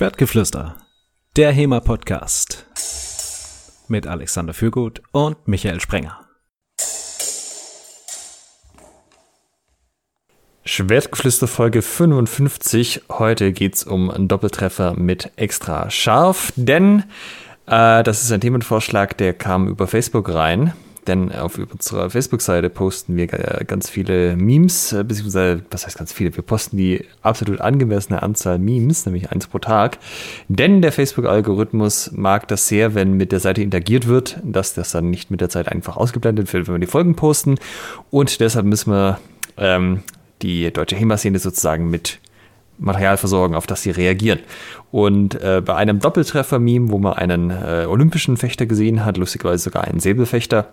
Schwertgeflüster, der HEMA-Podcast mit Alexander Fürgut und Michael Sprenger. Schwertgeflüster Folge 55. Heute geht es um einen Doppeltreffer mit extra scharf, denn äh, das ist ein Themenvorschlag, der kam über Facebook rein denn auf unserer Facebook-Seite posten wir ganz viele Memes, äh, beziehungsweise, was heißt ganz viele? Wir posten die absolut angemessene Anzahl Memes, nämlich eins pro Tag. Denn der Facebook-Algorithmus mag das sehr, wenn mit der Seite interagiert wird, dass das dann nicht mit der Zeit einfach ausgeblendet wird, wenn wir die Folgen posten. Und deshalb müssen wir ähm, die deutsche HEMA-Szene sozusagen mit Material versorgen, auf das sie reagieren. Und äh, bei einem Doppeltreffer-Meme, wo man einen äh, olympischen Fechter gesehen hat, lustigerweise sogar einen Säbelfechter,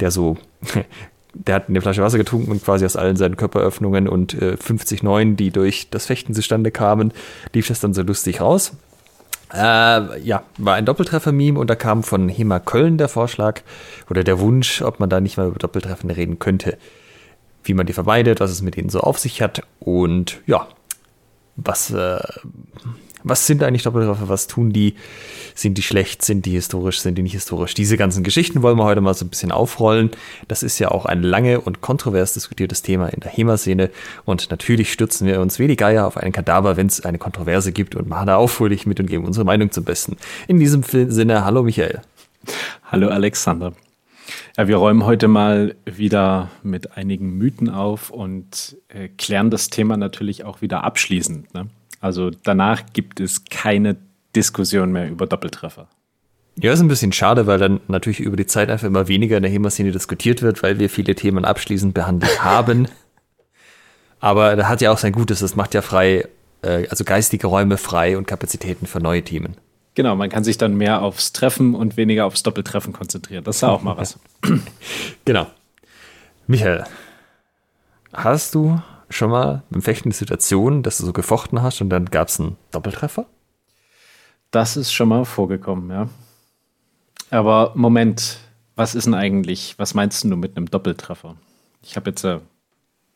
der so, der hat eine Flasche Wasser getrunken und quasi aus allen seinen Körperöffnungen und äh, 50 Neuen, die durch das Fechten zustande kamen, lief das dann so lustig raus. Äh, ja, war ein Doppeltreffer-Meme und da kam von Hema Köln der Vorschlag oder der Wunsch, ob man da nicht mal über Doppeltreffen reden könnte. Wie man die vermeidet, was es mit ihnen so auf sich hat und ja, was, äh, was sind eigentlich Doppeltreffer? Was tun die? Sind die schlecht? Sind die historisch? Sind die nicht historisch? Diese ganzen Geschichten wollen wir heute mal so ein bisschen aufrollen. Das ist ja auch ein lange und kontrovers diskutiertes Thema in der HEMA-Szene. Und natürlich stürzen wir uns wie die Geier auf einen Kadaver, wenn es eine Kontroverse gibt und machen da aufrührig mit und geben unsere Meinung zum Besten. In diesem Sinne, hallo Michael. Hallo Alexander. Ja, wir räumen heute mal wieder mit einigen Mythen auf und äh, klären das Thema natürlich auch wieder abschließend. Ne? Also danach gibt es keine Diskussion mehr über Doppeltreffer. Ja, ist ein bisschen schade, weil dann natürlich über die Zeit einfach immer weniger in der HEMA-Szene diskutiert wird, weil wir viele Themen abschließend behandelt haben. Aber da hat ja auch sein Gutes, das macht ja frei, äh, also geistige Räume frei und Kapazitäten für neue Themen. Genau, man kann sich dann mehr aufs Treffen und weniger aufs Doppeltreffen konzentrieren. Das ist auch mal was. genau. Michael, hast du schon mal beim Fechten die Situation, dass du so gefochten hast und dann gab es einen Doppeltreffer? Das ist schon mal vorgekommen, ja. Aber Moment, was ist denn eigentlich, was meinst du mit einem Doppeltreffer? Ich habe jetzt, äh,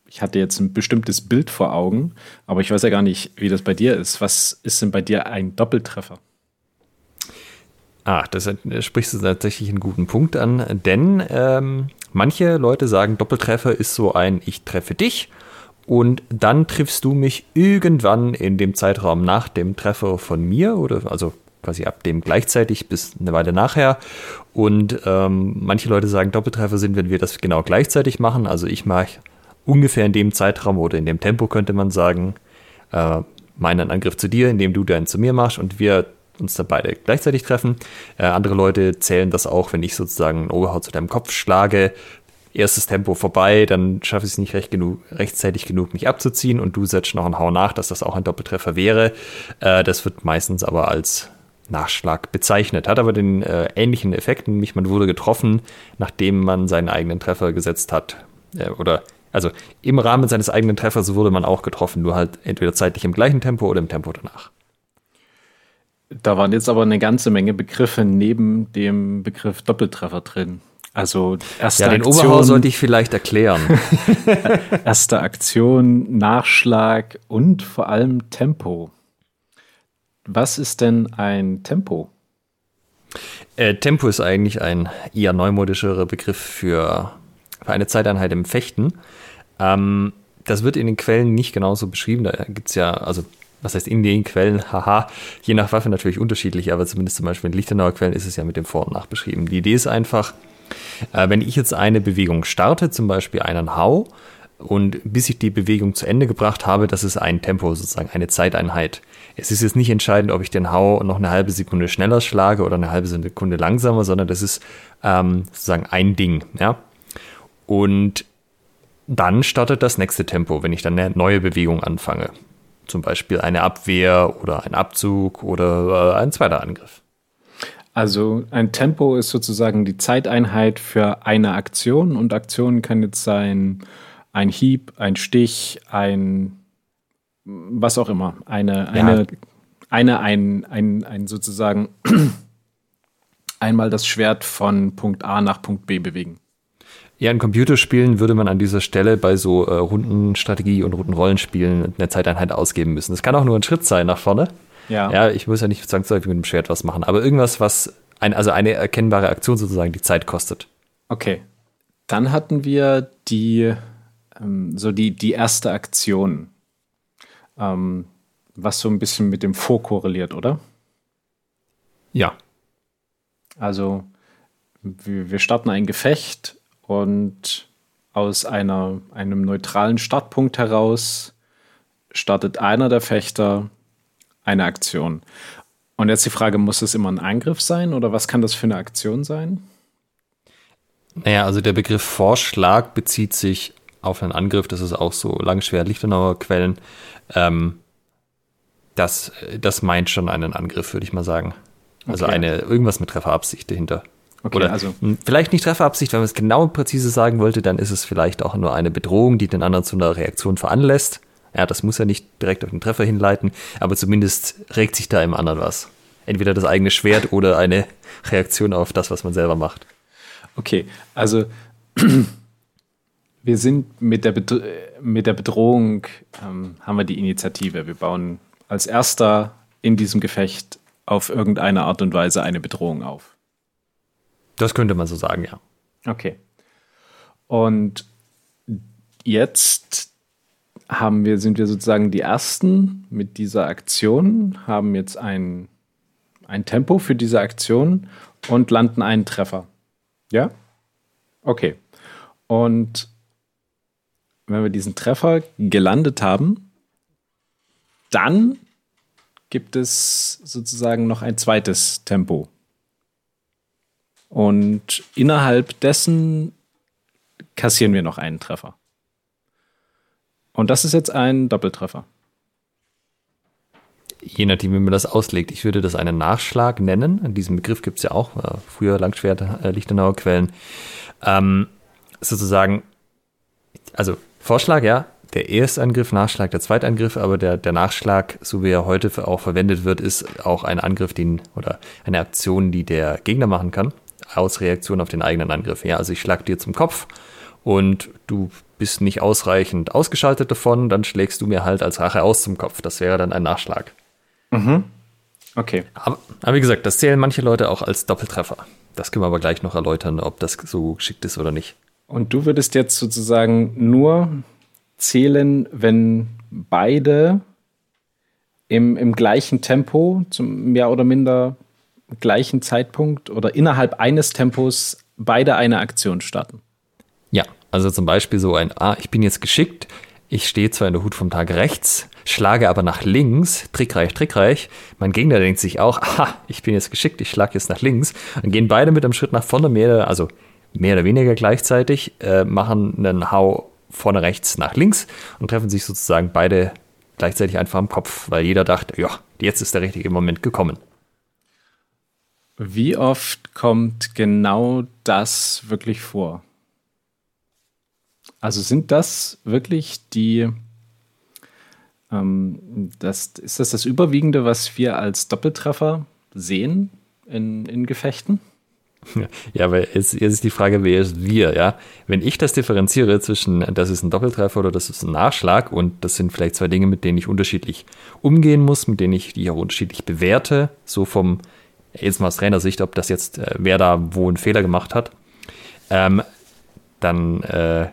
ich hatte jetzt ein bestimmtes Bild vor Augen, aber ich weiß ja gar nicht, wie das bei dir ist. Was ist denn bei dir ein Doppeltreffer? Ah, das sprichst du tatsächlich einen guten Punkt an, denn ähm, manche Leute sagen, Doppeltreffer ist so ein Ich treffe dich und dann triffst du mich irgendwann in dem Zeitraum nach dem Treffer von mir oder also quasi ab dem gleichzeitig bis eine Weile nachher. Und ähm, manche Leute sagen, Doppeltreffer sind, wenn wir das genau gleichzeitig machen. Also ich mache ungefähr in dem Zeitraum oder in dem Tempo könnte man sagen, äh, meinen Angriff zu dir, indem du deinen zu mir machst und wir uns da beide gleichzeitig treffen. Äh, andere Leute zählen das auch, wenn ich sozusagen ein Oberhaut zu deinem Kopf schlage. Erstes Tempo vorbei, dann schaffe ich es nicht recht genug, rechtzeitig genug, mich abzuziehen und du setzt noch einen Hau nach, dass das auch ein Doppeltreffer wäre. Äh, das wird meistens aber als Nachschlag bezeichnet, hat aber den äh, ähnlichen Effekt, nämlich man wurde getroffen, nachdem man seinen eigenen Treffer gesetzt hat. Äh, oder also im Rahmen seines eigenen Treffers wurde man auch getroffen, nur halt entweder zeitlich im gleichen Tempo oder im Tempo danach. Da waren jetzt aber eine ganze Menge Begriffe neben dem Begriff Doppeltreffer drin. Also erste ja, den Aktion, Oberhau sollte ich vielleicht erklären. erste Aktion, Nachschlag und vor allem Tempo. Was ist denn ein Tempo? Äh, Tempo ist eigentlich ein eher neumodischerer Begriff für, für eine Zeiteinheit im Fechten. Ähm, das wird in den Quellen nicht genauso beschrieben. Da gibt es ja, also was heißt in den Quellen, haha, je nach Waffe natürlich unterschiedlich, aber zumindest zum Beispiel in Lichtenauer Quellen ist es ja mit dem Vor- und Nach beschrieben. Die Idee ist einfach, äh, wenn ich jetzt eine Bewegung starte, zum Beispiel einen Hau, und bis ich die Bewegung zu Ende gebracht habe, das ist ein Tempo, sozusagen eine Zeiteinheit. Es ist jetzt nicht entscheidend, ob ich den Hau noch eine halbe Sekunde schneller schlage oder eine halbe Sekunde langsamer, sondern das ist ähm, sozusagen ein Ding. Ja? Und dann startet das nächste Tempo, wenn ich dann eine neue Bewegung anfange. Zum Beispiel eine Abwehr oder ein Abzug oder äh, ein zweiter Angriff. Also ein Tempo ist sozusagen die Zeiteinheit für eine Aktion und Aktion kann jetzt sein ein Hieb, ein Stich, ein was auch immer. Eine, eine, ja. eine, ein, ein, ein sozusagen einmal das Schwert von Punkt A nach Punkt B bewegen. Ja, in Computerspielen würde man an dieser Stelle bei so äh, Rundenstrategie und Rundenrollenspielen eine Zeiteinheit ausgeben müssen. Das kann auch nur ein Schritt sein nach vorne. Ja. ja, ich muss ja nicht zwangsläufig mit dem Schwert was machen, aber irgendwas, was ein, also eine erkennbare Aktion sozusagen die Zeit kostet. Okay. Dann hatten wir die, ähm, so die, die erste Aktion, ähm, was so ein bisschen mit dem Vor korreliert, oder? Ja. Also, wir starten ein Gefecht und aus einer, einem neutralen Startpunkt heraus startet einer der Fechter eine Aktion. Und jetzt die Frage, muss es immer ein Angriff sein oder was kann das für eine Aktion sein? Naja, also der Begriff Vorschlag bezieht sich auf einen Angriff, das ist auch so langschwer Lichtenauer Quellen. Ähm, das, das meint schon einen Angriff, würde ich mal sagen. Also okay. eine, irgendwas mit Trefferabsicht dahinter. Okay, Oder also. vielleicht nicht Trefferabsicht, wenn man es genau präzise sagen wollte, dann ist es vielleicht auch nur eine Bedrohung, die den anderen zu einer Reaktion veranlässt. Ja, das muss ja nicht direkt auf den Treffer hinleiten, aber zumindest regt sich da im anderen was. Entweder das eigene Schwert oder eine Reaktion auf das, was man selber macht. Okay, also wir sind mit der, Bedro mit der Bedrohung, ähm, haben wir die Initiative. Wir bauen als erster in diesem Gefecht auf irgendeine Art und Weise eine Bedrohung auf. Das könnte man so sagen, ja. Okay. Und jetzt haben wir, sind wir sozusagen die Ersten mit dieser Aktion, haben jetzt ein, ein Tempo für diese Aktion und landen einen Treffer. Ja? Okay. Und wenn wir diesen Treffer gelandet haben, dann gibt es sozusagen noch ein zweites Tempo. Und innerhalb dessen kassieren wir noch einen Treffer. Und das ist jetzt ein Doppeltreffer. Je nachdem, wie man das auslegt. Ich würde das einen Nachschlag nennen. Diesen Begriff gibt es ja auch, äh, früher Langschwert, äh, Lichtenauer Quellen. Ähm, sozusagen, also Vorschlag, ja, der erste Angriff, Nachschlag, der zweite Angriff, aber der, der Nachschlag, so wie er heute auch verwendet wird, ist auch ein Angriff, den, oder eine Aktion, die der Gegner machen kann, aus Reaktion auf den eigenen Angriff. Ja, also ich schlag dir zum Kopf und du bist nicht ausreichend ausgeschaltet davon, dann schlägst du mir halt als Rache aus zum Kopf. Das wäre dann ein Nachschlag. Mhm. Okay. Aber, aber, wie gesagt, das zählen manche Leute auch als Doppeltreffer. Das können wir aber gleich noch erläutern, ob das so geschickt ist oder nicht. Und du würdest jetzt sozusagen nur zählen, wenn beide im, im gleichen Tempo, zum mehr oder minder gleichen Zeitpunkt oder innerhalb eines Tempos beide eine Aktion starten. Ja, also zum Beispiel so ein, ah, ich bin jetzt geschickt, ich stehe zwar in der Hut vom Tag rechts, schlage aber nach links, trickreich, trickreich. Mein Gegner denkt sich auch, aha, ich bin jetzt geschickt, ich schlage jetzt nach links. Dann gehen beide mit einem Schritt nach vorne, mehr, also mehr oder weniger gleichzeitig, äh, machen einen Hau vorne rechts nach links und treffen sich sozusagen beide gleichzeitig einfach am Kopf, weil jeder dachte, ja, jetzt ist der richtige Moment gekommen. Wie oft kommt genau das wirklich vor? Also sind das wirklich die, ähm, das, ist das das Überwiegende, was wir als Doppeltreffer sehen in, in Gefechten? Ja, weil jetzt, jetzt ist die Frage, wer ist wir, ja? Wenn ich das differenziere zwischen, das ist ein Doppeltreffer oder das ist ein Nachschlag und das sind vielleicht zwei Dinge, mit denen ich unterschiedlich umgehen muss, mit denen ich die auch unterschiedlich bewerte, so vom, jetzt mal aus Trainersicht, ob das jetzt, äh, wer da wo einen Fehler gemacht hat, ähm, dann äh,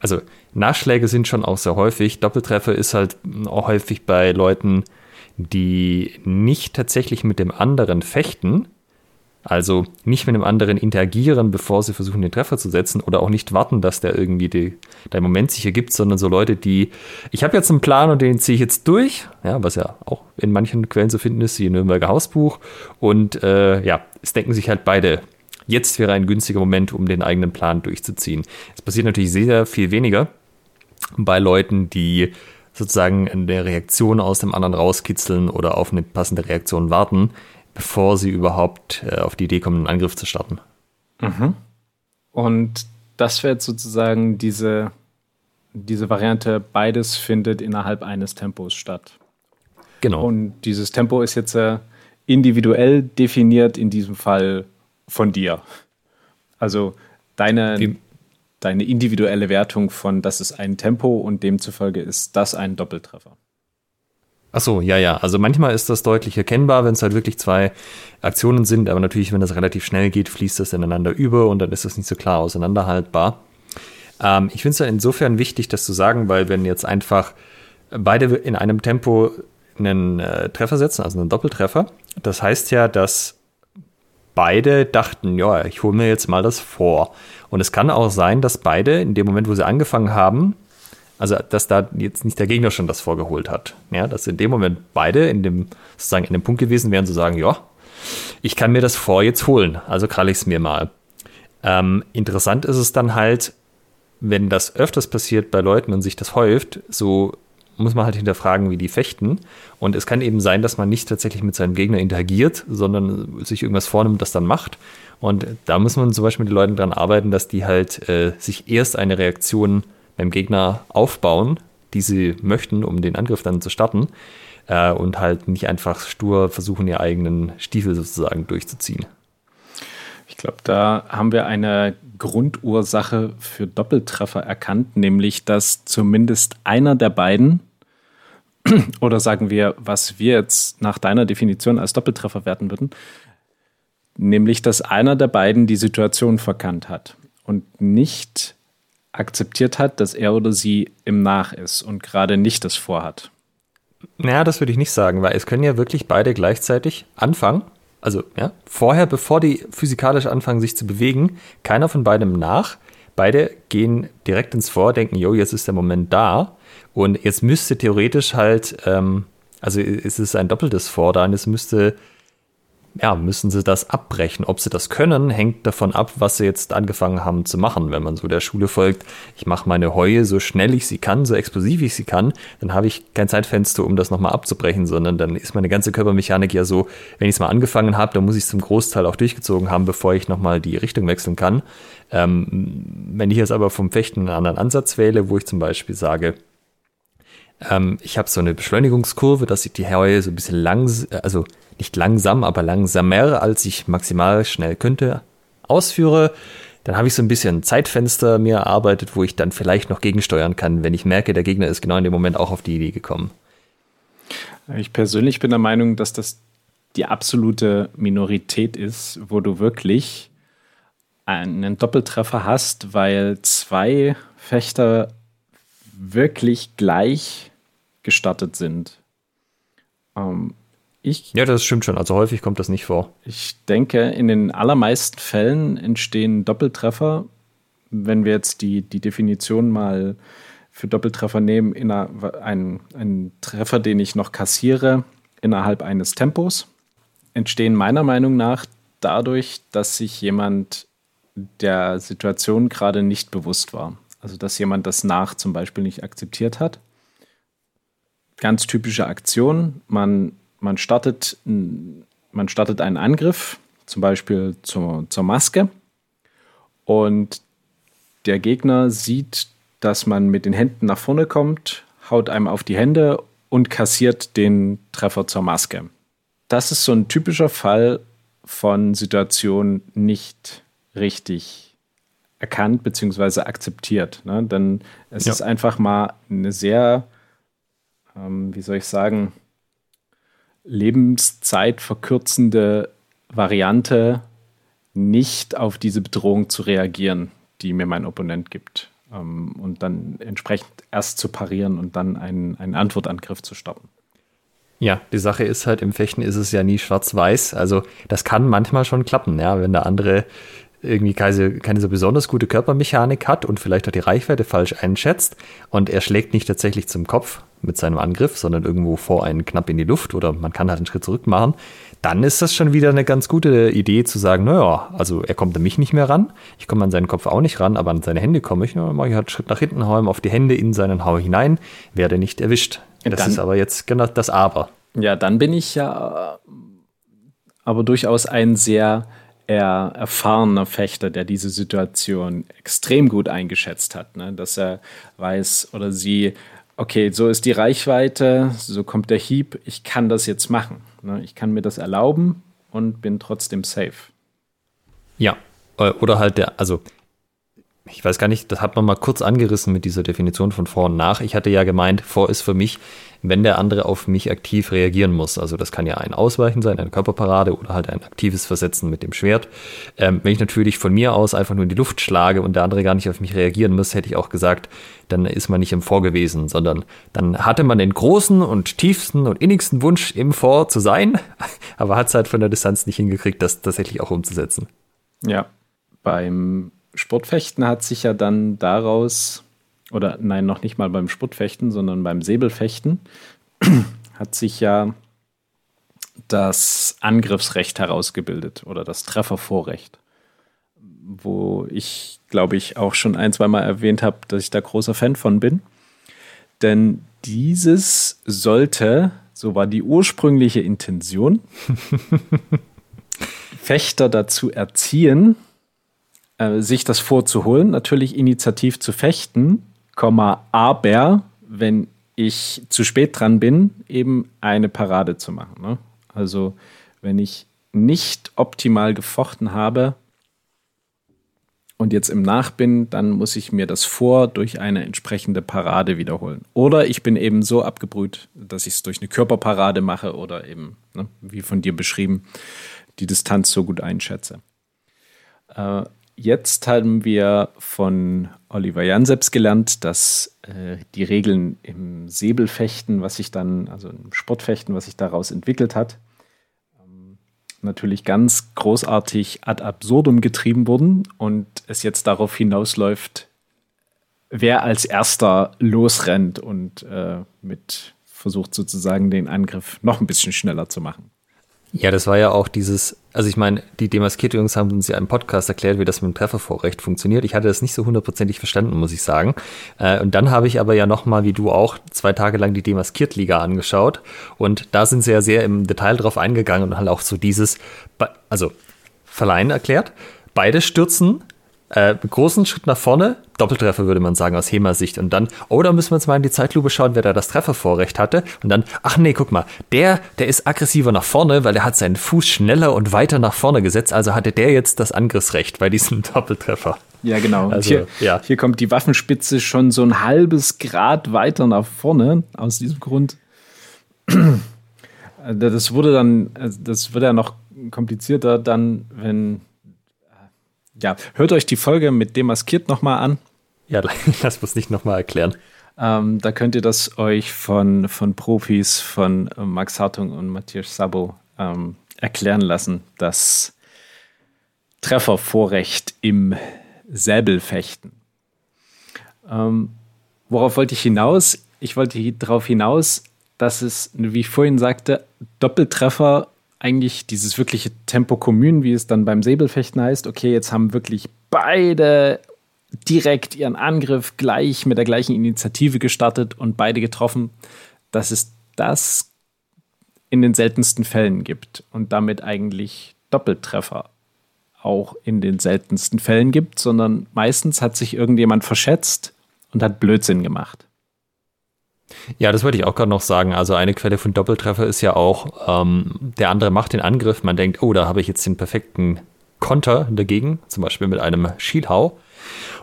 also Nachschläge sind schon auch sehr häufig. Doppeltreffer ist halt auch häufig bei Leuten, die nicht tatsächlich mit dem anderen fechten, also nicht mit dem anderen interagieren, bevor sie versuchen, den Treffer zu setzen oder auch nicht warten, dass der irgendwie die, der Moment sich ergibt, sondern so Leute, die, ich habe jetzt einen Plan und den ziehe ich jetzt durch, ja, was ja auch in manchen Quellen zu finden ist, wie Nürnberger Hausbuch. Und äh, ja, es denken sich halt beide jetzt wäre ein günstiger Moment, um den eigenen Plan durchzuziehen. Es passiert natürlich sehr viel weniger bei Leuten, die sozusagen eine Reaktion aus dem anderen rauskitzeln oder auf eine passende Reaktion warten, bevor sie überhaupt äh, auf die Idee kommen, einen Angriff zu starten. Mhm. Und das wäre jetzt sozusagen diese, diese Variante, beides findet innerhalb eines Tempos statt. Genau. Und dieses Tempo ist jetzt äh, individuell definiert, in diesem Fall von dir. Also deine, deine individuelle Wertung von, das ist ein Tempo und demzufolge ist das ein Doppeltreffer. Ach so, ja, ja. Also manchmal ist das deutlich erkennbar, wenn es halt wirklich zwei Aktionen sind, aber natürlich, wenn das relativ schnell geht, fließt das ineinander über und dann ist das nicht so klar auseinanderhaltbar. Ähm, ich finde es ja insofern wichtig, das zu sagen, weil wenn jetzt einfach beide in einem Tempo einen äh, Treffer setzen, also einen Doppeltreffer, das heißt ja, dass beide dachten, ja, ich hole mir jetzt mal das vor. Und es kann auch sein, dass beide in dem Moment, wo sie angefangen haben, also, dass da jetzt nicht der Gegner schon das vorgeholt hat. Ja, dass in dem Moment beide in dem, sozusagen in dem Punkt gewesen wären, zu sagen, ja, ich kann mir das vor jetzt holen, also kralle ich es mir mal. Ähm, interessant ist es dann halt, wenn das öfters passiert bei Leuten und sich das häuft, so muss man halt hinterfragen, wie die fechten. Und es kann eben sein, dass man nicht tatsächlich mit seinem Gegner interagiert, sondern sich irgendwas vornimmt, das dann macht. Und da muss man zum Beispiel mit den Leuten dran arbeiten, dass die halt äh, sich erst eine Reaktion beim Gegner aufbauen, die sie möchten, um den Angriff dann zu starten. Äh, und halt nicht einfach stur versuchen, ihr eigenen Stiefel sozusagen durchzuziehen. Ich glaube, da haben wir eine Grundursache für Doppeltreffer erkannt, nämlich dass zumindest einer der beiden, oder sagen wir, was wir jetzt nach deiner Definition als Doppeltreffer werten würden, nämlich dass einer der beiden die Situation verkannt hat und nicht akzeptiert hat, dass er oder sie im Nach ist und gerade nicht das vorhat. Naja, das würde ich nicht sagen, weil es können ja wirklich beide gleichzeitig anfangen. Also, ja, vorher, bevor die physikalisch anfangen, sich zu bewegen, keiner von beidem nach. Beide gehen direkt ins Vor, denken, jo, jetzt ist der Moment da. Und jetzt müsste theoretisch halt, ähm, also es ist ein doppeltes Vor da und es müsste ja, müssen sie das abbrechen. Ob sie das können, hängt davon ab, was sie jetzt angefangen haben zu machen. Wenn man so der Schule folgt, ich mache meine Heue so schnell ich sie kann, so explosiv ich sie kann, dann habe ich kein Zeitfenster, um das nochmal abzubrechen, sondern dann ist meine ganze Körpermechanik ja so, wenn ich es mal angefangen habe, dann muss ich es zum Großteil auch durchgezogen haben, bevor ich nochmal die Richtung wechseln kann. Ähm, wenn ich jetzt aber vom Fechten einen anderen Ansatz wähle, wo ich zum Beispiel sage, ähm, ich habe so eine Beschleunigungskurve, dass ich die Heue so ein bisschen lang, also nicht langsam, aber langsamer, als ich maximal schnell könnte, ausführe. Dann habe ich so ein bisschen Zeitfenster mir erarbeitet, wo ich dann vielleicht noch gegensteuern kann, wenn ich merke, der Gegner ist genau in dem Moment auch auf die Idee gekommen. Ich persönlich bin der Meinung, dass das die absolute Minorität ist, wo du wirklich einen Doppeltreffer hast, weil zwei Fechter wirklich gleich gestartet sind. Ähm, ich, ja, das stimmt schon. Also häufig kommt das nicht vor. Ich denke, in den allermeisten Fällen entstehen Doppeltreffer. Wenn wir jetzt die, die Definition mal für Doppeltreffer nehmen, in einer, ein, ein Treffer, den ich noch kassiere, innerhalb eines Tempos, entstehen meiner Meinung nach dadurch, dass sich jemand der Situation gerade nicht bewusst war. Also dass jemand das nach zum Beispiel nicht akzeptiert hat. Ganz typische Aktion, man man startet, man startet einen Angriff, zum Beispiel zur, zur Maske, und der Gegner sieht, dass man mit den Händen nach vorne kommt, haut einem auf die Hände und kassiert den Treffer zur Maske. Das ist so ein typischer Fall von Situation nicht richtig erkannt bzw. akzeptiert. Ne? Denn es ja. ist einfach mal eine sehr, ähm, wie soll ich sagen, Lebenszeit verkürzende Variante, nicht auf diese Bedrohung zu reagieren, die mir mein Opponent gibt. Ähm, und dann entsprechend erst zu parieren und dann einen, einen Antwortangriff zu stoppen. Ja, die Sache ist halt, im Fechten ist es ja nie schwarz-weiß. Also das kann manchmal schon klappen, ja, wenn der andere irgendwie keine, keine so besonders gute Körpermechanik hat und vielleicht auch die Reichweite falsch einschätzt und er schlägt nicht tatsächlich zum Kopf mit seinem Angriff, sondern irgendwo vor einen knapp in die Luft oder man kann halt einen Schritt zurück machen, dann ist das schon wieder eine ganz gute Idee zu sagen, naja, also er kommt an mich nicht mehr ran, ich komme an seinen Kopf auch nicht ran, aber an seine Hände komme ich, dann mache ich halt einen Schritt nach hinten, haue ihm auf die Hände in seinen Hau hinein, werde nicht erwischt. Das dann, ist aber jetzt genau das Aber. Ja, dann bin ich ja aber durchaus ein sehr er erfahrener Fechter, der diese Situation extrem gut eingeschätzt hat, ne? dass er weiß oder sie, okay, so ist die Reichweite, so kommt der Hieb, ich kann das jetzt machen. Ne? Ich kann mir das erlauben und bin trotzdem safe. Ja, äh, oder halt der, also ich weiß gar nicht, das hat man mal kurz angerissen mit dieser Definition von vor und nach. Ich hatte ja gemeint, vor ist für mich wenn der andere auf mich aktiv reagieren muss. Also das kann ja ein Ausweichen sein, eine Körperparade oder halt ein aktives Versetzen mit dem Schwert. Ähm, wenn ich natürlich von mir aus einfach nur in die Luft schlage und der andere gar nicht auf mich reagieren muss, hätte ich auch gesagt, dann ist man nicht im Vor gewesen, sondern dann hatte man den großen und tiefsten und innigsten Wunsch, im Vor zu sein, aber hat es halt von der Distanz nicht hingekriegt, das tatsächlich auch umzusetzen. Ja, beim Sportfechten hat sich ja dann daraus, oder nein, noch nicht mal beim Sportfechten, sondern beim Säbelfechten, hat sich ja das Angriffsrecht herausgebildet oder das Treffervorrecht, wo ich, glaube ich, auch schon ein, zweimal erwähnt habe, dass ich da großer Fan von bin. Denn dieses sollte, so war die ursprüngliche Intention, Fechter dazu erziehen, äh, sich das vorzuholen, natürlich initiativ zu fechten, aber wenn ich zu spät dran bin, eben eine Parade zu machen. Ne? Also wenn ich nicht optimal gefochten habe und jetzt im Nach bin, dann muss ich mir das vor durch eine entsprechende Parade wiederholen. Oder ich bin eben so abgebrüht, dass ich es durch eine Körperparade mache oder eben, ne, wie von dir beschrieben, die Distanz so gut einschätze. Äh, Jetzt haben wir von Oliver Janseps gelernt, dass äh, die Regeln im Säbelfechten, was sich dann, also im Sportfechten, was sich daraus entwickelt hat, ähm, natürlich ganz großartig ad absurdum getrieben wurden und es jetzt darauf hinausläuft, wer als erster losrennt und äh, mit versucht sozusagen den Angriff noch ein bisschen schneller zu machen. Ja, das war ja auch dieses, also ich meine, die demaskierte Jungs haben uns ja im Podcast erklärt, wie das mit dem Treffervorrecht funktioniert. Ich hatte das nicht so hundertprozentig verstanden, muss ich sagen. Äh, und dann habe ich aber ja nochmal, wie du auch, zwei Tage lang die Demaskiert-Liga angeschaut. Und da sind sie ja sehr im Detail drauf eingegangen und halt auch so dieses, also Verleihen erklärt. Beide stürzen äh, großen Schritt nach vorne, Doppeltreffer würde man sagen aus HEMA-Sicht. Und dann, oh, da müssen wir jetzt mal in die Zeitlupe schauen, wer da das Treffervorrecht hatte. Und dann, ach nee, guck mal, der, der ist aggressiver nach vorne, weil er hat seinen Fuß schneller und weiter nach vorne gesetzt. Also hatte der jetzt das Angriffsrecht bei diesem Doppeltreffer. Ja, genau. Also, hier, ja. hier kommt die Waffenspitze schon so ein halbes Grad weiter nach vorne. Aus diesem Grund. Das wurde dann, das wird ja noch komplizierter dann, wenn ja, hört euch die Folge mit Demaskiert nochmal an. Ja, lass uns nicht nochmal erklären. Ähm, da könnt ihr das euch von, von Profis, von Max Hartung und Matthias Sabo ähm, erklären lassen, das Treffervorrecht im Säbelfechten. Ähm, worauf wollte ich hinaus? Ich wollte darauf hinaus, dass es, wie ich vorhin sagte, Doppeltreffer eigentlich dieses wirkliche Tempo Kommun, wie es dann beim Säbelfechten heißt, okay, jetzt haben wirklich beide direkt ihren Angriff gleich mit der gleichen Initiative gestartet und beide getroffen, dass es das in den seltensten Fällen gibt und damit eigentlich Doppeltreffer auch in den seltensten Fällen gibt, sondern meistens hat sich irgendjemand verschätzt und hat Blödsinn gemacht. Ja, das wollte ich auch gerade noch sagen. Also eine Quelle von Doppeltreffer ist ja auch, ähm, der andere macht den Angriff, man denkt, oh, da habe ich jetzt den perfekten Konter dagegen, zum Beispiel mit einem Schielhau.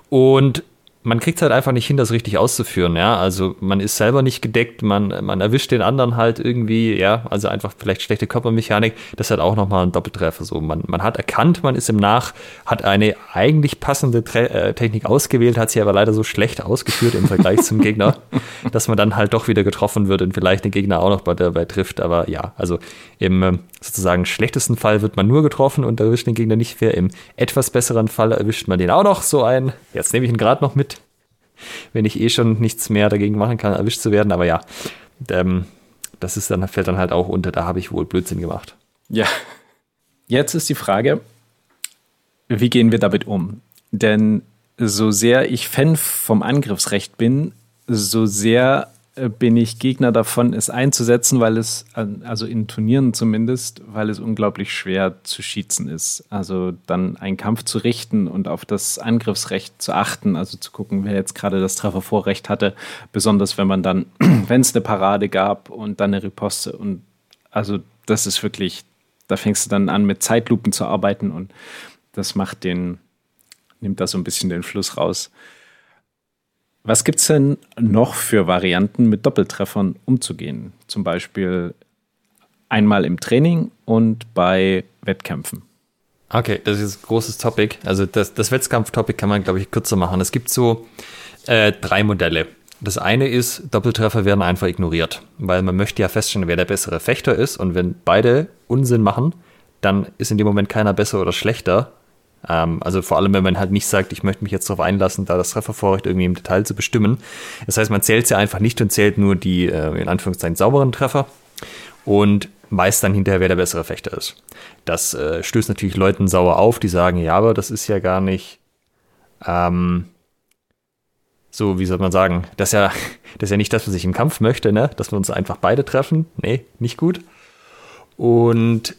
Und man kriegt es halt einfach nicht hin, das richtig auszuführen, ja. Also man ist selber nicht gedeckt, man, man erwischt den anderen halt irgendwie, ja, also einfach vielleicht schlechte Körpermechanik. Das hat auch nochmal ein Doppeltreffer. So, man, man hat erkannt, man ist im Nach, hat eine eigentlich passende Tre äh, Technik ausgewählt, hat sie aber leider so schlecht ausgeführt im Vergleich zum Gegner, dass man dann halt doch wieder getroffen wird und vielleicht den Gegner auch noch bei dabei trifft. Aber ja, also im ähm, sozusagen schlechtesten Fall wird man nur getroffen und erwischt den Gegner nicht mehr. Im etwas besseren Fall erwischt man den auch noch so ein. Jetzt nehme ich ihn gerade noch mit wenn ich eh schon nichts mehr dagegen machen kann, erwischt zu werden. Aber ja, ähm, das ist dann, fällt dann halt auch unter, da habe ich wohl Blödsinn gemacht. Ja. Jetzt ist die Frage, wie gehen wir damit um? Denn so sehr ich Fan vom Angriffsrecht bin, so sehr äh, bin ich Gegner davon, es einzusetzen, weil es, also in Turnieren zumindest, weil es unglaublich schwer zu schießen ist. Also dann einen Kampf zu richten und auf das Angriffsrecht zu achten, also zu gucken, wer jetzt gerade das Treffervorrecht hatte, besonders wenn man dann, wenn es eine Parade gab und dann eine Riposte und also das ist wirklich, da fängst du dann an mit Zeitlupen zu arbeiten und das macht den, nimmt da so ein bisschen den Fluss raus. Was gibt es denn noch für Varianten, mit Doppeltreffern umzugehen? Zum Beispiel einmal im Training und bei Wettkämpfen. Okay, das ist ein großes Topic. Also das, das Wettkampf-Topic kann man, glaube ich, kürzer machen. Es gibt so äh, drei Modelle. Das eine ist, Doppeltreffer werden einfach ignoriert, weil man möchte ja feststellen, wer der bessere Fechter ist. Und wenn beide Unsinn machen, dann ist in dem Moment keiner besser oder schlechter. Ähm, also vor allem, wenn man halt nicht sagt, ich möchte mich jetzt darauf einlassen, da das Treffervorrecht irgendwie im Detail zu bestimmen. Das heißt, man zählt sie einfach nicht und zählt nur die, äh, in Anführungszeichen, sauberen Treffer und weiß dann hinterher, wer der bessere Fechter ist. Das äh, stößt natürlich Leuten sauer auf, die sagen, ja, aber das ist ja gar nicht, ähm, so, wie soll man sagen, das ist ja, das ist ja nicht das, was ich im Kampf möchte, ne? Dass wir uns einfach beide treffen. Nee, nicht gut. Und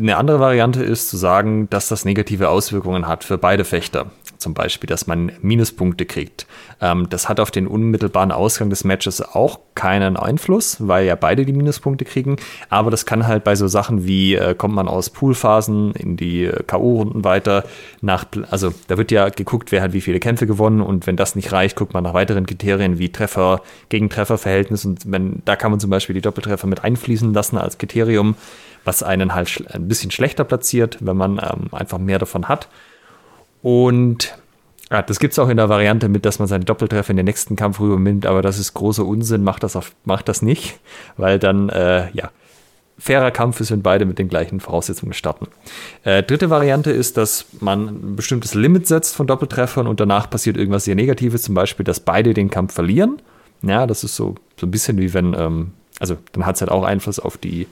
eine andere Variante ist zu sagen, dass das negative Auswirkungen hat für beide Fechter zum Beispiel, dass man Minuspunkte kriegt. Ähm, das hat auf den unmittelbaren Ausgang des Matches auch keinen Einfluss, weil ja beide die Minuspunkte kriegen. Aber das kann halt bei so Sachen wie, äh, kommt man aus Poolphasen in die äh, K.O.-Runden weiter, nach, also da wird ja geguckt, wer hat wie viele Kämpfe gewonnen und wenn das nicht reicht, guckt man nach weiteren Kriterien wie Treffer, Gegentrefferverhältnis und wenn, da kann man zum Beispiel die Doppeltreffer mit einfließen lassen als Kriterium, was einen halt ein bisschen schlechter platziert, wenn man ähm, einfach mehr davon hat. Und ja, das gibt es auch in der Variante mit, dass man seinen Doppeltreffer in den nächsten Kampf rübernimmt, aber das ist großer Unsinn, macht das, auf, macht das nicht, weil dann, äh, ja, fairer Kampf ist, wenn beide mit den gleichen Voraussetzungen starten. Äh, dritte Variante ist, dass man ein bestimmtes Limit setzt von Doppeltreffern und danach passiert irgendwas sehr Negatives, zum Beispiel, dass beide den Kampf verlieren. Ja, das ist so, so ein bisschen wie wenn, ähm, also dann hat es halt auch Einfluss auf die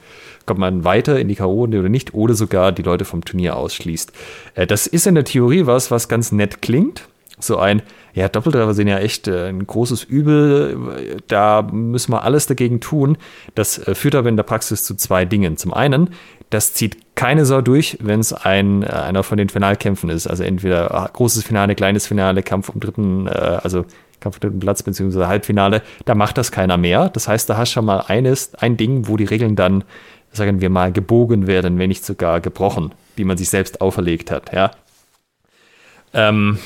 kommt man weiter in die K.O.-Runde oder nicht, oder sogar die Leute vom Turnier ausschließt. Äh, das ist in der Theorie was, was ganz nett klingt. So ein, ja, Doppeltreffer sind ja echt äh, ein großes Übel, da müssen wir alles dagegen tun. Das äh, führt aber in der Praxis zu zwei Dingen. Zum einen, das zieht keine Sau durch, wenn es ein, einer von den Finalkämpfen ist. Also entweder ah, großes Finale, kleines Finale, Kampf um dritten, also Kampf um dritten Platz beziehungsweise Halbfinale, da macht das keiner mehr. Das heißt, da hast du schon mal eines, ein Ding, wo die Regeln dann sagen wir mal, gebogen werden, wenn nicht sogar gebrochen, die man sich selbst auferlegt hat. Ja? Ähm,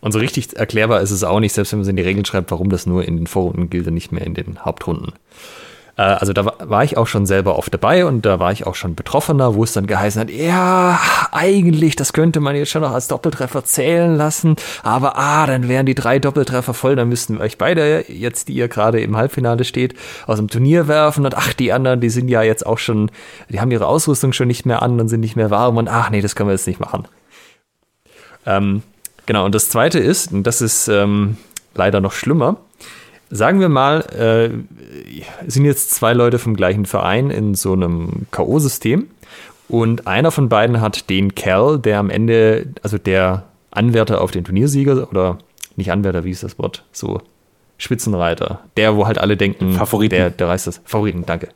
und so richtig erklärbar ist es auch nicht, selbst wenn man es in die Regeln schreibt, warum das nur in den Vorrunden gilt und nicht mehr in den Hauptrunden. Äh, also da war ich auch schon selber oft dabei und da war ich auch schon Betroffener, wo es dann geheißen hat, ja, eigentlich, das könnte man jetzt schon noch als Doppeltreffer zählen lassen, aber ah, dann wären die drei Doppeltreffer voll, dann müssten wir euch beide, jetzt die ihr gerade im Halbfinale steht, aus dem Turnier werfen und ach, die anderen, die sind ja jetzt auch schon, die haben ihre Ausrüstung schon nicht mehr an und sind nicht mehr warm und ach nee, das können wir jetzt nicht machen. Ähm, genau, und das zweite ist, und das ist ähm, leider noch schlimmer, sagen wir mal, äh, sind jetzt zwei Leute vom gleichen Verein in so einem K.O.-System und einer von beiden hat den Kerl, der am Ende, also der Anwärter auf den Turniersieger oder nicht Anwärter, wie ist das Wort? So Spitzenreiter, der, wo halt alle denken, Favoriten. Der, der reißt das. Favoriten, danke.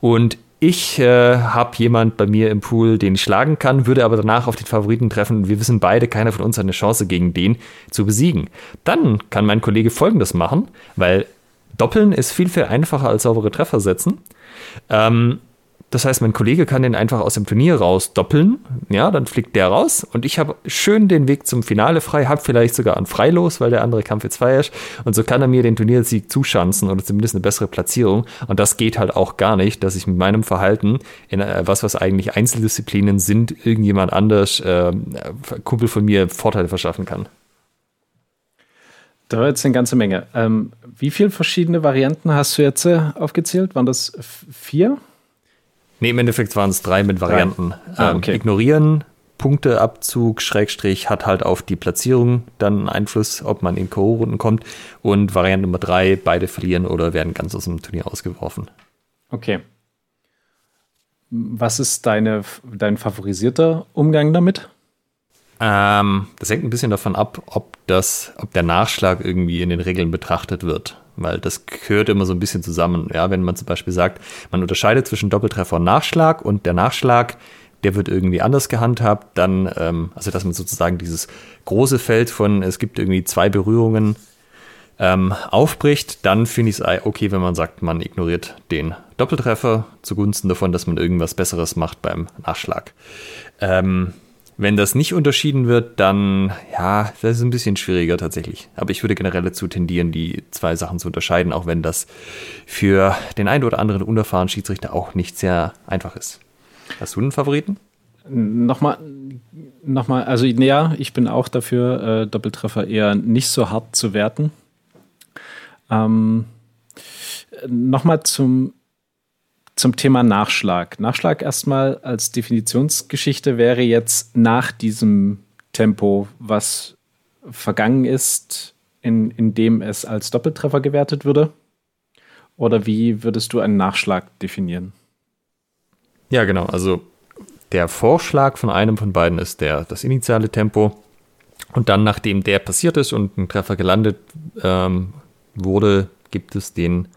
Und ich äh, habe jemand bei mir im Pool, den ich schlagen kann, würde aber danach auf den Favoriten treffen. Wir wissen beide, keiner von uns hat eine Chance gegen den zu besiegen. Dann kann mein Kollege Folgendes machen, weil Doppeln ist viel, viel einfacher als saubere Treffer setzen. Ähm, das heißt, mein Kollege kann den einfach aus dem Turnier raus doppeln. Ja, dann fliegt der raus und ich habe schön den Weg zum Finale frei, habe vielleicht sogar ein Freilos, weil der andere Kampf jetzt frei ist. Und so kann er mir den Turniersieg zuschanzen oder zumindest eine bessere Platzierung. Und das geht halt auch gar nicht, dass ich mit meinem Verhalten in äh, was, was eigentlich Einzeldisziplinen sind, irgendjemand anders, äh, Kumpel von mir, Vorteile verschaffen kann. Da war jetzt eine ganze Menge. Ähm, wie viele verschiedene Varianten hast du jetzt äh, aufgezählt? Waren das vier? Nee, im Endeffekt waren es drei mit Varianten. Ah, ähm, okay. ähm, ignorieren, Punkteabzug, Schrägstrich hat halt auf die Platzierung dann Einfluss, ob man in K.O.-Runden kommt. Und Variante Nummer drei, beide verlieren oder werden ganz aus dem Turnier ausgeworfen. Okay. Was ist deine, dein favorisierter Umgang damit? Ähm, das hängt ein bisschen davon ab, ob, das, ob der Nachschlag irgendwie in den Regeln betrachtet wird weil das gehört immer so ein bisschen zusammen. Ja, wenn man zum Beispiel sagt, man unterscheidet zwischen Doppeltreffer und Nachschlag und der Nachschlag, der wird irgendwie anders gehandhabt, dann, ähm, also dass man sozusagen dieses große Feld von, es gibt irgendwie zwei Berührungen ähm, aufbricht, dann finde ich es okay, wenn man sagt, man ignoriert den Doppeltreffer zugunsten davon, dass man irgendwas Besseres macht beim Nachschlag. Ähm, Wenn das nicht unterschieden wird, dann, ja, das ist ein bisschen schwieriger tatsächlich. Aber ich würde generell dazu tendieren, die zwei Sachen zu unterscheiden, auch wenn das für den einen oder anderen unerfahrenen Schiedsrichter auch nicht sehr einfach ist. Hast du einen Favoriten? Nochmal, nochmal, also ja, ich bin auch dafür, äh, Doppeltreffer eher nicht so hart zu werten. Ähm, nochmal zum zum Thema Nachschlag. Nachschlag erstmal als Definitionsgeschichte wäre jetzt nach diesem Tempo, was vergangen ist, in, in dem es als Doppeltreffer gewertet würde? Oder wie würdest du einen Nachschlag definieren? Ja, genau. Also der Vorschlag von einem von beiden ist der, das initiale Tempo. Und dann, nachdem der passiert ist und ein Treffer gelandet ähm, wurde, gibt es den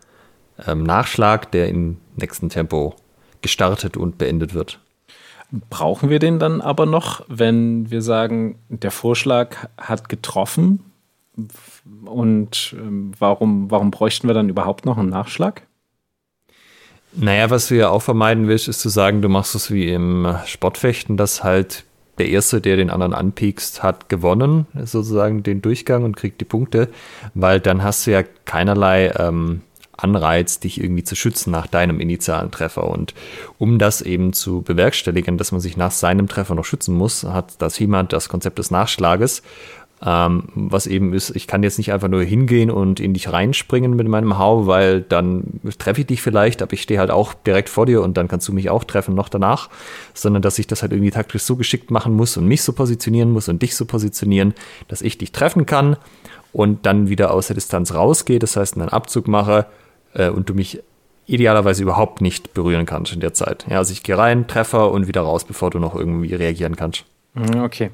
ähm, Nachschlag, der im nächsten Tempo gestartet und beendet wird. Brauchen wir den dann aber noch, wenn wir sagen, der Vorschlag hat getroffen? Und ähm, warum, warum bräuchten wir dann überhaupt noch einen Nachschlag? Naja, was du ja auch vermeiden willst, ist zu sagen, du machst es wie im Sportfechten, dass halt der Erste, der den anderen anpiekst, hat gewonnen, sozusagen den Durchgang und kriegt die Punkte, weil dann hast du ja keinerlei ähm, Anreiz, dich irgendwie zu schützen nach deinem initialen Treffer. Und um das eben zu bewerkstelligen, dass man sich nach seinem Treffer noch schützen muss, hat das jemand das Konzept des Nachschlages. Ähm, was eben ist, ich kann jetzt nicht einfach nur hingehen und in dich reinspringen mit meinem Hau, weil dann treffe ich dich vielleicht, aber ich stehe halt auch direkt vor dir und dann kannst du mich auch treffen noch danach, sondern dass ich das halt irgendwie taktisch so geschickt machen muss und mich so positionieren muss und dich so positionieren, dass ich dich treffen kann und dann wieder aus der Distanz rausgehe, das heißt einen Abzug mache, äh, und du mich idealerweise überhaupt nicht berühren kannst in der Zeit. Ja, also ich gehe rein, Treffer und wieder raus, bevor du noch irgendwie reagieren kannst. Mhm, okay.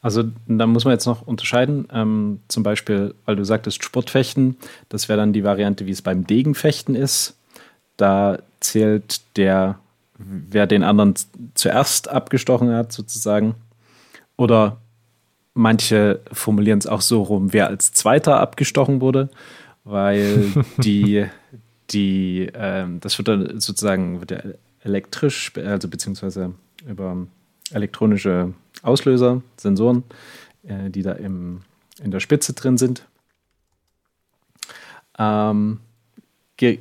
Also da muss man jetzt noch unterscheiden. Ähm, zum Beispiel, weil du sagtest Sportfechten, das wäre dann die Variante, wie es beim Degenfechten ist. Da zählt der, wer den anderen zuerst abgestochen hat, sozusagen. Oder manche formulieren es auch so rum, wer als Zweiter abgestochen wurde weil die, die, ähm, das wird dann sozusagen wird ja elektrisch, also beziehungsweise über elektronische Auslöser, Sensoren, äh, die da im, in der Spitze drin sind, ähm, äh,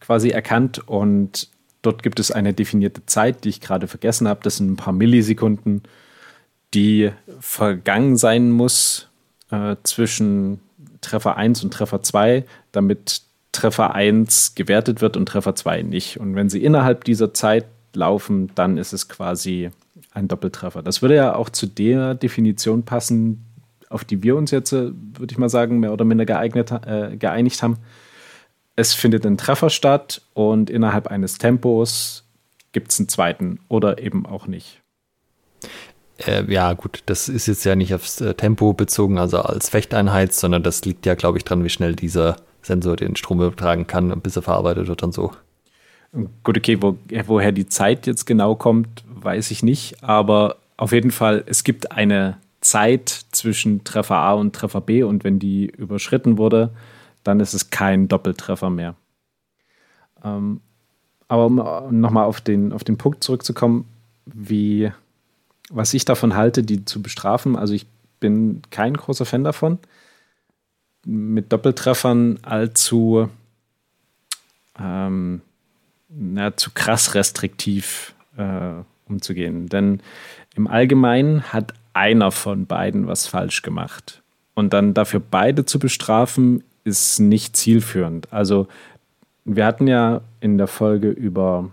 quasi erkannt und dort gibt es eine definierte Zeit, die ich gerade vergessen habe. Das sind ein paar Millisekunden, die vergangen sein muss äh, zwischen Treffer 1 und Treffer 2, damit Treffer 1 gewertet wird und Treffer 2 nicht. Und wenn sie innerhalb dieser Zeit laufen, dann ist es quasi ein Doppeltreffer. Das würde ja auch zu der Definition passen, auf die wir uns jetzt, äh, würde ich mal sagen, mehr oder minder geeignet, äh, geeinigt haben. Es findet ein Treffer statt und innerhalb eines Tempos gibt es einen zweiten oder eben auch nicht. Äh, ja, gut, das ist jetzt ja nicht aufs äh, Tempo bezogen, also als Fechteinheit, sondern das liegt ja, glaube ich, dran, wie schnell dieser Sensor den Strom übertragen kann, bis er verarbeitet wird und so. Gut, okay, wo, woher die Zeit jetzt genau kommt, weiß ich nicht, aber auf jeden Fall, es gibt eine Zeit zwischen Treffer A und Treffer B und wenn die überschritten wurde, dann ist es kein Doppeltreffer mehr. Ähm, aber um nochmal auf den, auf den Punkt zurückzukommen, wie was ich davon halte, die zu bestrafen. Also ich bin kein großer Fan davon, mit Doppeltreffern allzu ähm, na, zu krass restriktiv äh, umzugehen. Denn im Allgemeinen hat einer von beiden was falsch gemacht. Und dann dafür beide zu bestrafen, ist nicht zielführend. Also wir hatten ja in der Folge über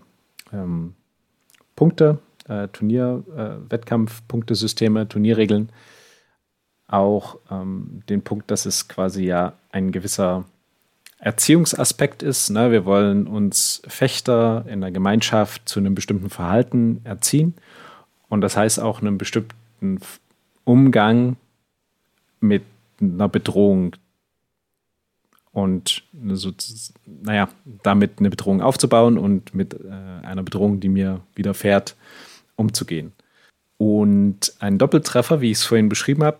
ähm, Punkte äh, Turnier, äh, Wettkampfpunktesysteme, Turnierregeln auch ähm, den Punkt, dass es quasi ja ein gewisser Erziehungsaspekt ist. Ne? Wir wollen uns Fechter in der Gemeinschaft zu einem bestimmten Verhalten erziehen. Und das heißt auch einen bestimmten Umgang mit einer Bedrohung und so, naja, damit eine Bedrohung aufzubauen und mit äh, einer Bedrohung, die mir widerfährt, umzugehen. Und ein Doppeltreffer, wie ich es vorhin beschrieben habe,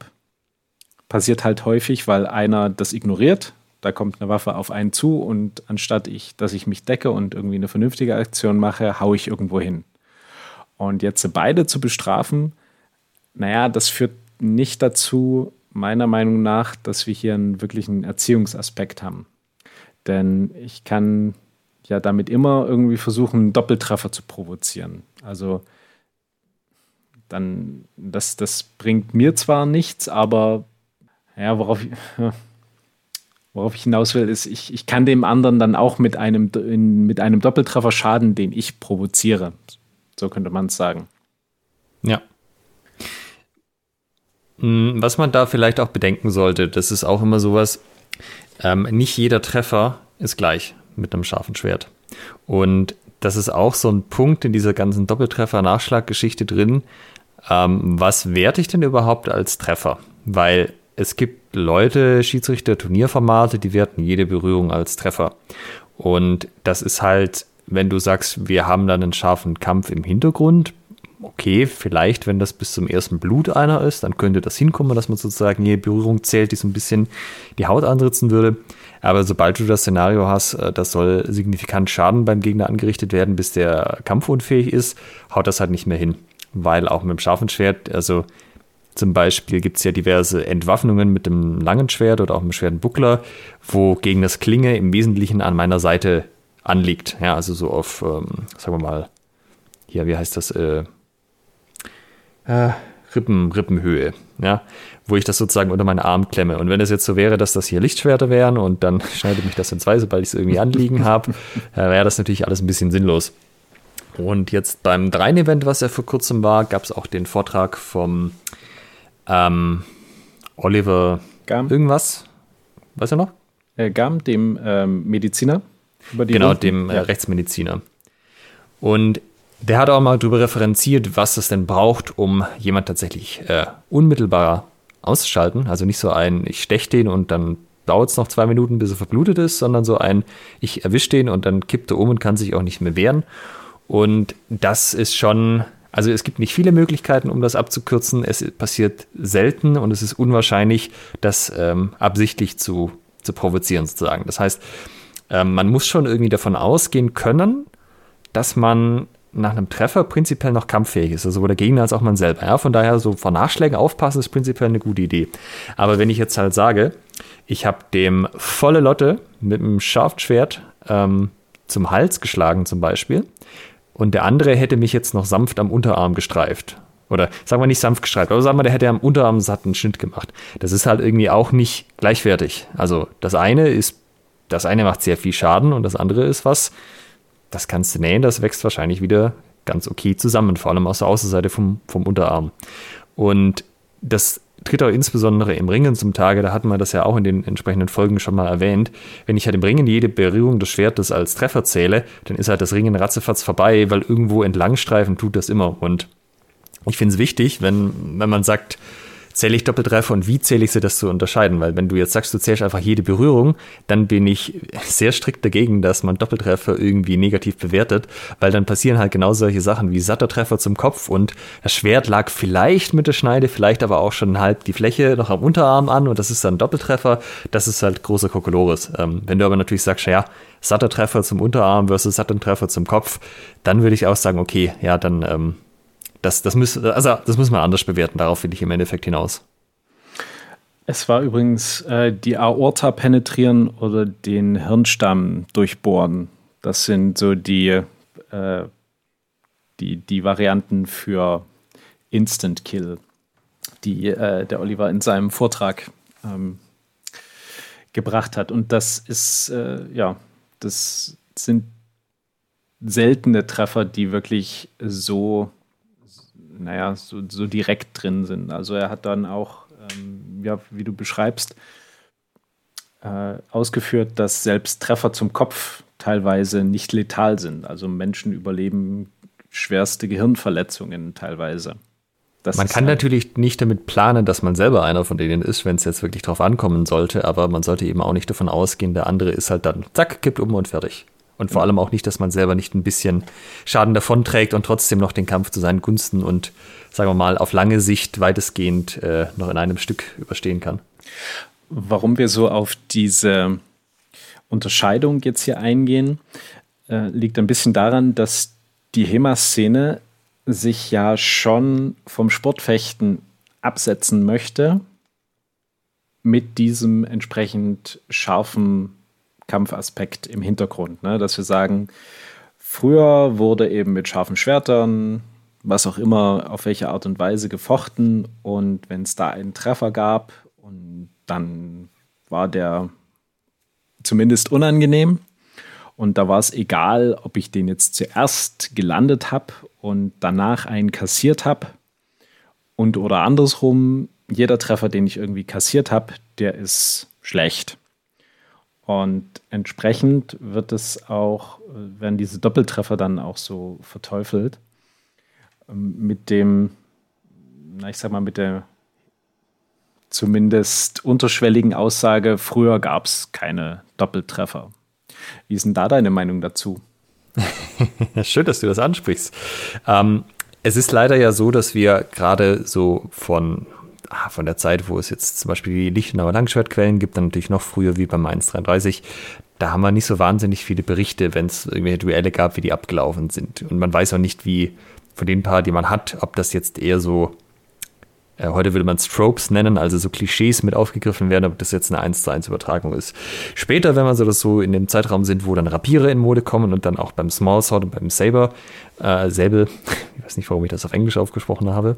passiert halt häufig, weil einer das ignoriert. Da kommt eine Waffe auf einen zu und anstatt ich, dass ich mich decke und irgendwie eine vernünftige Aktion mache, haue ich irgendwo hin. Und jetzt beide zu bestrafen, naja, das führt nicht dazu, meiner Meinung nach, dass wir hier einen wirklichen Erziehungsaspekt haben. Denn ich kann ja damit immer irgendwie versuchen, einen Doppeltreffer zu provozieren. Also dann, das, das bringt mir zwar nichts, aber ja, worauf ich, worauf ich hinaus will, ist, ich, ich kann dem anderen dann auch mit einem, mit einem Doppeltreffer schaden, den ich provoziere. So könnte man es sagen. Ja. Hm, was man da vielleicht auch bedenken sollte, das ist auch immer sowas, ähm, nicht jeder Treffer ist gleich mit einem scharfen Schwert. Und das ist auch so ein Punkt in dieser ganzen Doppeltreffer-Nachschlaggeschichte drin. Ähm, was werte ich denn überhaupt als Treffer? Weil es gibt Leute, Schiedsrichter, Turnierformate, die werten jede Berührung als Treffer. Und das ist halt, wenn du sagst, wir haben dann einen scharfen Kampf im Hintergrund, okay, vielleicht, wenn das bis zum ersten Blut einer ist, dann könnte das hinkommen, dass man sozusagen jede Berührung zählt, die so ein bisschen die Haut anritzen würde. Aber sobald du das Szenario hast, äh, das soll signifikant Schaden beim Gegner angerichtet werden, bis der kampfunfähig ist, haut das halt nicht mehr hin. Weil auch mit dem scharfen Schwert, also zum Beispiel gibt es ja diverse Entwaffnungen mit dem langen Schwert oder auch mit dem schweren Buckler, wo gegen das Klinge im Wesentlichen an meiner Seite anliegt. Ja, also so auf, ähm, sagen wir mal, hier, wie heißt das, äh, äh, Rippen, Rippenhöhe, ja, wo ich das sozusagen unter meinen Arm klemme. Und wenn es jetzt so wäre, dass das hier Lichtschwerter wären und dann schneidet mich das in zwei, sobald ich es irgendwie anliegen habe, äh, wäre das natürlich alles ein bisschen sinnlos. Und jetzt beim Dreien-Event, was ja vor kurzem war, gab es auch den Vortrag vom ähm, Oliver Gam. irgendwas. Weißt du noch? Äh, Gam, dem ähm, Mediziner. genau, Runden. dem äh, Rechtsmediziner. Und der hat auch mal darüber referenziert, was es denn braucht, um jemand tatsächlich äh, unmittelbar auszuschalten. Also nicht so ein, ich steche den und dann dauert es noch zwei Minuten, bis er verblutet ist, sondern so ein, ich erwische den und dann kippt er um und kann sich auch nicht mehr wehren. Und das ist schon, also es gibt nicht viele Möglichkeiten, um das abzukürzen. Es passiert selten und es ist unwahrscheinlich, das ähm, absichtlich zu, zu provozieren sozusagen. Das heißt, ähm, man muss schon irgendwie davon ausgehen können, dass man nach einem Treffer prinzipiell noch kampffähig ist, also sowohl der Gegner als auch man selber. Ja, von daher so vor Nachschlägen aufpassen ist prinzipiell eine gute Idee. Aber wenn ich jetzt halt sage, ich habe dem volle Lotte mit einem Scharfschwert ähm, zum Hals geschlagen zum Beispiel und der andere hätte mich jetzt noch sanft am Unterarm gestreift. Oder sagen wir nicht sanft gestreift, aber sagen wir, der hätte am Unterarm satten Schnitt gemacht. Das ist halt irgendwie auch nicht gleichwertig. Also das eine ist, das eine macht sehr viel Schaden und das andere ist was, das kannst du nähen, das wächst wahrscheinlich wieder ganz okay zusammen, vor allem aus der Außenseite vom, vom Unterarm. Und das tritt auch insbesondere im Ringen zum Tage, da hatten wir das ja auch in den entsprechenden Folgen schon mal erwähnt. Wenn ich halt im Ringen jede Berührung des Schwertes als Treffer zähle, dann ist halt das Ringen ratzefatz vorbei, weil irgendwo entlangstreifen tut das immer. Und ich finde es wichtig, wenn, wenn man sagt, zähle ich Doppeltreffer und wie zähle ich sie, das zu unterscheiden? Weil wenn du jetzt sagst, du zählst einfach jede Berührung, dann bin ich sehr strikt dagegen, dass man Doppeltreffer irgendwie negativ bewertet, weil dann passieren halt genau solche Sachen wie satter Treffer zum Kopf und das Schwert lag vielleicht mit der Schneide, vielleicht aber auch schon halb die Fläche noch am Unterarm an und das ist dann Doppeltreffer. Das ist halt großer Kokolores. Ähm, wenn du aber natürlich sagst, ja, satter Treffer zum Unterarm versus satter Treffer zum Kopf, dann würde ich auch sagen, okay, ja, dann ähm, das, das, müß, also, das muss man anders bewerten, darauf will ich im Endeffekt hinaus. Es war übrigens äh, die Aorta penetrieren oder den Hirnstamm durchbohren. Das sind so die, äh, die, die Varianten für Instant Kill, die äh, der Oliver in seinem Vortrag ähm, gebracht hat. Und das ist, äh, ja, das sind seltene Treffer, die wirklich so naja, so, so direkt drin sind. Also er hat dann auch, ähm, ja, wie du beschreibst, äh, ausgeführt, dass selbst Treffer zum Kopf teilweise nicht letal sind. Also Menschen überleben schwerste Gehirnverletzungen teilweise. Das man kann halt natürlich nicht damit planen, dass man selber einer von denen ist, wenn es jetzt wirklich drauf ankommen sollte, aber man sollte eben auch nicht davon ausgehen, der andere ist halt dann, zack, kippt um und fertig. Und vor allem auch nicht, dass man selber nicht ein bisschen Schaden davonträgt und trotzdem noch den Kampf zu seinen Gunsten und, sagen wir mal, auf lange Sicht weitestgehend äh, noch in einem Stück überstehen kann. Warum wir so auf diese Unterscheidung jetzt hier eingehen, äh, liegt ein bisschen daran, dass die HEMA-Szene sich ja schon vom Sportfechten absetzen möchte, mit diesem entsprechend scharfen Kampfaspekt im Hintergrund. Ne? Dass wir sagen, früher wurde eben mit scharfen Schwertern, was auch immer, auf welche Art und Weise gefochten. Und wenn es da einen Treffer gab, und dann war der zumindest unangenehm. Und da war es egal, ob ich den jetzt zuerst gelandet habe und danach einen kassiert habe. Und oder andersrum, jeder Treffer, den ich irgendwie kassiert habe, der ist schlecht. Und entsprechend wird es auch, werden diese Doppeltreffer dann auch so verteufelt. Ähm, mit dem, na, ich sag mal, mit der zumindest unterschwelligen Aussage, früher gab es keine Doppeltreffer. Wie ist denn da deine Meinung dazu? Schön, dass du das ansprichst. Ähm, es ist leider ja so, dass wir gerade so von, von der Zeit, wo es jetzt zum Beispiel die Lichtenauer Langschwertquellen gibt, dann natürlich noch früher wie beim 133, da haben wir nicht so wahnsinnig viele Berichte, wenn es irgendwelche Duelle gab, wie die abgelaufen sind. Und man weiß auch nicht, wie von den paar, die man hat, ob das jetzt eher so äh, heute würde man es Tropes nennen, also so Klischees mit aufgegriffen werden, ob das jetzt eine 1 zu 1 Übertragung ist. Später, wenn man so das so in dem Zeitraum sind, wo dann Rapiere in Mode kommen und dann auch beim Small Sword und beim Saber, äh, Säbel, ich weiß nicht, warum ich das auf Englisch aufgesprochen habe,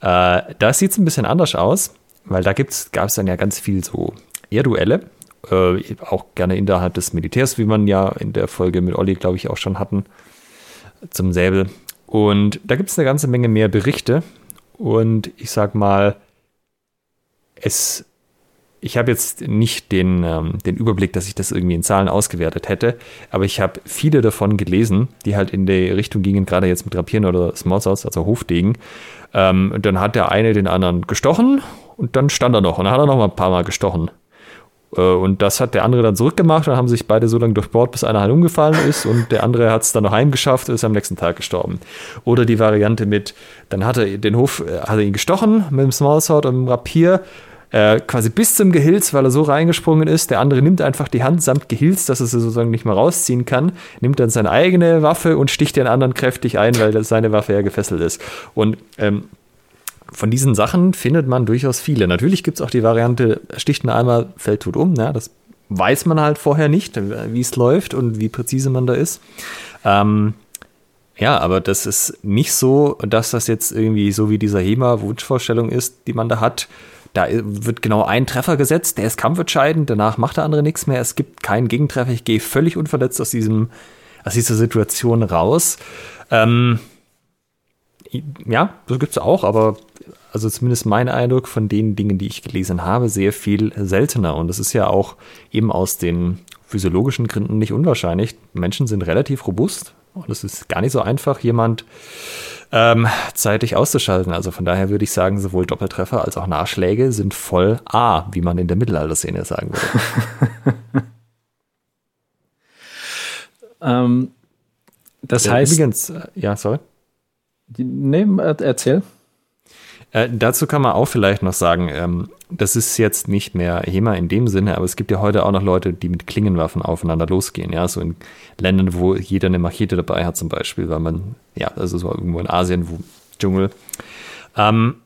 äh, da sieht es ein bisschen anders aus, weil da gab es dann ja ganz viel so Erdduelle, äh, auch gerne innerhalb des Militärs, wie man ja in der Folge mit Olli, glaube ich, auch schon hatten, zum Säbel. Und da gibt es eine ganze Menge mehr Berichte, und ich sag mal, es, ich habe jetzt nicht den, ähm, den Überblick, dass ich das irgendwie in Zahlen ausgewertet hätte, aber ich habe viele davon gelesen, die halt in die Richtung gingen, gerade jetzt mit Rapieren oder Smallswords, also Hofdegen. Ähm, und dann hat der eine den anderen gestochen und dann stand er noch und dann hat er noch mal ein paar Mal gestochen. Äh, und das hat der andere dann zurückgemacht. Dann haben sich beide so lange durchbohrt, bis einer halt umgefallen ist und der andere hat es dann noch heimgeschafft und ist am nächsten Tag gestorben. Oder die Variante mit, dann hat er den Hof, äh, hat er ihn gestochen mit dem Smallsword und dem Rapier, äh, quasi bis zum Gehilz, weil er so reingesprungen ist. Der andere nimmt einfach die Hand samt Gehilz, dass er sie sozusagen nicht mehr rausziehen kann, nimmt dann seine eigene Waffe und sticht den anderen kräftig ein, weil seine Waffe ja gefesselt ist. Und ähm, von diesen Sachen findet man durchaus viele. Natürlich gibt es auch die Variante, sticht ein Eimer, fällt tot um. Ja, das weiß man halt vorher nicht, wie es läuft und wie präzise man da ist. Ähm, ja, aber das ist nicht so, dass das jetzt irgendwie so wie dieser HEMA-Wunschvorstellung ist, die man da hat. Da wird genau ein Treffer gesetzt, der ist kampfentscheidend, danach macht der andere nichts mehr. Es gibt keinen Gegentreffer. Ich gehe völlig unverletzt aus, diesem, aus dieser Situation raus. Ähm, ja, so gibt es auch, aber also zumindest mein Eindruck von den Dingen, die ich gelesen habe, sehr viel seltener. Und das ist ja auch eben aus den physiologischen Gründen nicht unwahrscheinlich. Menschen sind relativ robust und es ist gar nicht so einfach, jemand ähm, zeitig auszuschalten. Also von daher würde ich sagen, sowohl Doppeltreffer als auch Nachschläge sind voll A, wie man in der Mittelalterszene sagen würde. ähm, das ja, heißt. Übrigens, äh, ja, sorry. Nee, erzähl. Äh, dazu kann man auch vielleicht noch sagen, ähm, das ist jetzt nicht mehr HEMA in dem Sinne, aber es gibt ja heute auch noch Leute, die mit Klingenwaffen aufeinander losgehen, ja, so in Ländern, wo jeder eine Machete dabei hat zum Beispiel, weil man, ja, also so irgendwo in Asien, wo Dschungel. Ähm,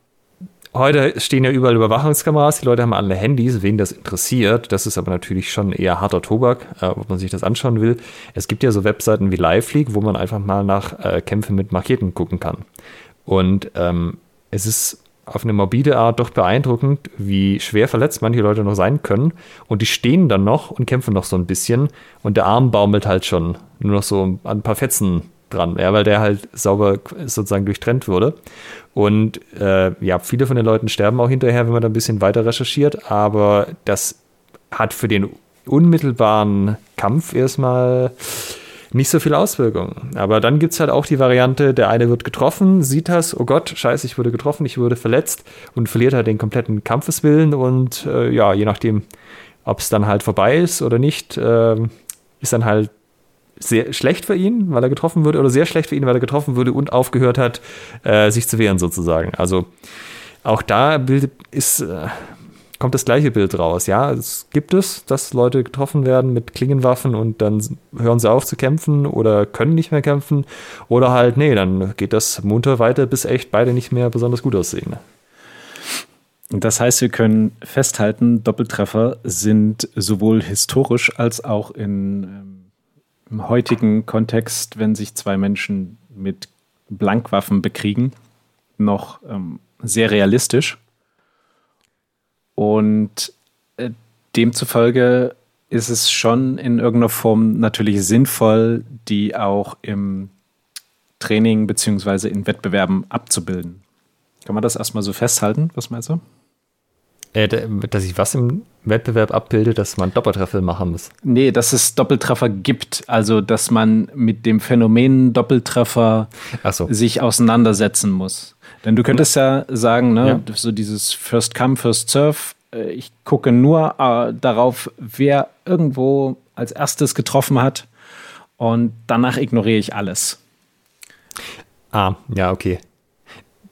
heute stehen ja überall Überwachungskameras, die Leute haben alle Handys, wen das interessiert. Das ist aber natürlich schon eher harter Tobak, äh, ob man sich das anschauen will. Es gibt ja so Webseiten wie LiveLeak, wo man einfach mal nach äh, Kämpfen mit Macheten gucken kann. Und ähm, es ist auf eine morbide Art doch beeindruckend, wie schwer verletzt manche Leute noch sein können. Und die stehen dann noch und kämpfen noch so ein bisschen. Und der Arm baumelt halt schon nur noch so an ein paar Fetzen dran, ja, weil der halt sauber sozusagen durchtrennt wurde. Und äh, ja, viele von den Leuten sterben auch hinterher, wenn man da ein bisschen weiter recherchiert. Aber das hat für den unmittelbaren Kampf erstmal nicht so viel Auswirkungen. Aber dann gibt es halt auch die Variante, der eine wird getroffen, sieht das, oh Gott, scheiße, ich wurde getroffen, ich wurde verletzt und verliert halt den kompletten Kampfeswillen und äh, ja, je nachdem, ob es dann halt vorbei ist oder nicht, äh, ist dann halt sehr schlecht für ihn, weil er getroffen wurde, oder sehr schlecht für ihn, weil er getroffen wurde und aufgehört hat, äh, sich zu wehren sozusagen. Also auch da bildet, ist, äh, kommt das gleiche Bild raus. Ja, es gibt es, dass Leute getroffen werden mit Klingenwaffen und dann hören sie auf zu kämpfen oder können nicht mehr kämpfen. Oder halt, nee, dann geht das munter weiter, bis echt beide nicht mehr besonders gut aussehen. Das heißt, wir können festhalten, Doppeltreffer sind sowohl historisch als auch in, ähm, im heutigen Kontext, wenn sich zwei Menschen mit Blankwaffen bekriegen, noch ähm, sehr realistisch. Und äh, demzufolge ist es schon in irgendeiner Form natürlich sinnvoll, die auch im Training beziehungsweise in Wettbewerben abzubilden. Kann man das erstmal so festhalten? Was meinst du? Äh, dass ich was im Wettbewerb abbilde, dass man Doppeltreffer machen muss. Nee, dass es Doppeltreffer gibt. Also, dass man mit dem Phänomen Doppeltreffer so. sich auseinandersetzen muss. Denn du könntest ja sagen, ne, ja. so dieses First Come, First Serve. Äh, ich gucke nur äh, darauf, wer irgendwo als erstes getroffen hat und danach ignoriere ich alles. Ah, ja, okay.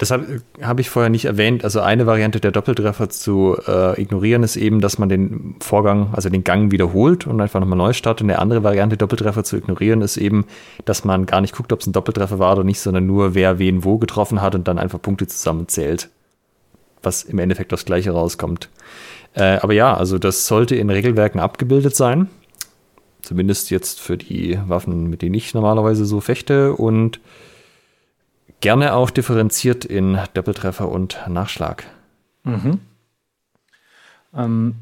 Das habe hab ich vorher nicht erwähnt. Also eine Variante der Doppeltreffer zu äh, ignorieren ist eben, dass man den Vorgang, also den Gang wiederholt und einfach nochmal neu startet. Und eine andere Variante, Doppeltreffer zu ignorieren, ist eben, dass man gar nicht guckt, ob es ein Doppeltreffer war oder nicht, sondern nur wer wen wo getroffen hat und dann einfach Punkte zusammenzählt. Was im Endeffekt das Gleiche rauskommt. Äh, aber ja, also das sollte in Regelwerken abgebildet sein. Zumindest jetzt für die Waffen, mit denen ich normalerweise so fechte. Und Gerne auch differenziert in Doppeltreffer und Nachschlag. Mhm. Ähm,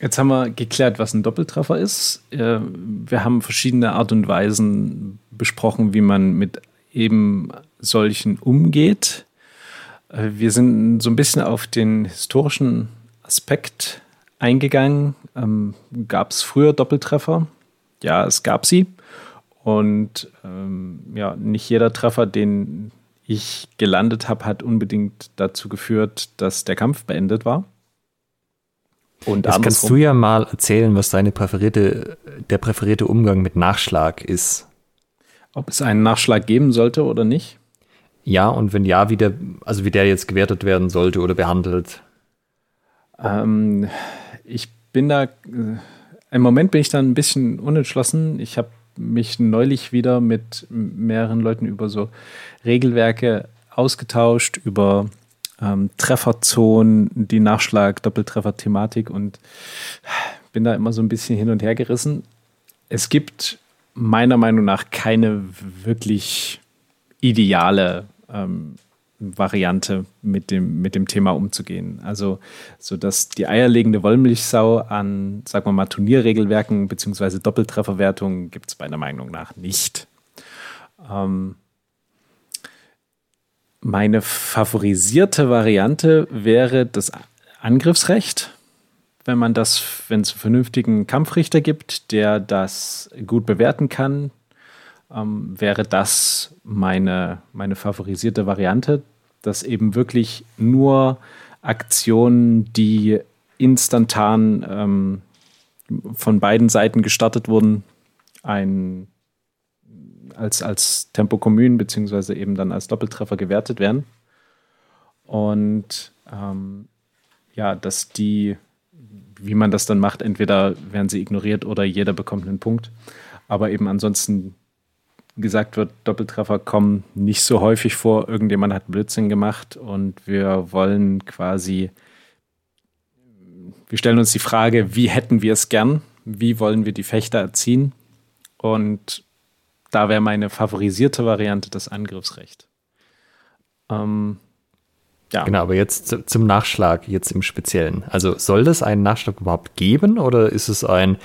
jetzt haben wir geklärt, was ein Doppeltreffer ist. Äh, wir haben verschiedene Art und Weisen besprochen, wie man mit eben solchen umgeht. Äh, wir sind so ein bisschen auf den historischen Aspekt eingegangen. Ähm, gab es früher Doppeltreffer? Ja, es gab sie. Und ähm, ja, nicht jeder Treffer, den ich gelandet habe, hat unbedingt dazu geführt, dass der Kampf beendet war. Und Jetzt kannst du ja mal erzählen, was deine präferierte, der präferierte Umgang mit Nachschlag ist. Ob es einen Nachschlag geben sollte oder nicht? Ja, und wenn ja, wie der, also wie der jetzt gewertet werden sollte oder behandelt. Ähm, ich bin da, äh, im Moment bin ich da ein bisschen unentschlossen. Ich habe mich neulich wieder mit mehreren Leuten über so Regelwerke ausgetauscht, über ähm, Trefferzonen, die Nachschlag, Doppeltreffer-Thematik und bin da immer so ein bisschen hin und her gerissen. Es gibt meiner Meinung nach keine wirklich ideale ähm, Variante mit dem, mit dem Thema umzugehen. Also, so dass die eierlegende Wollmilchsau an, sagen wir mal, Turnierregelwerken bzw. Doppeltrefferwertungen gibt es meiner Meinung nach nicht. Ähm, meine favorisierte Variante wäre das Angriffsrecht, wenn man das, wenn es einen vernünftigen Kampfrichter gibt, der das gut bewerten kann, ähm, wäre das meine, meine favorisierte Variante, dass eben wirklich nur Aktionen, die instantan ähm, von beiden Seiten gestartet wurden, ein, als, als Tempo Commune beziehungsweise eben dann als Doppeltreffer gewertet werden. Und ähm, ja, dass die, wie man das dann macht, entweder werden sie ignoriert oder jeder bekommt einen Punkt. Aber eben ansonsten gesagt wird, Doppeltreffer kommen nicht so häufig vor. Irgendjemand hat Blödsinn gemacht und wir wollen quasi, wir stellen uns die Frage, wie hätten wir es gern? Wie wollen wir die Fechter erziehen? Und da wäre meine favorisierte Variante das Angriffsrecht. Ähm, ja. Genau, aber jetzt zum Nachschlag, jetzt im Speziellen. Also soll das einen Nachschlag überhaupt geben oder ist es ein,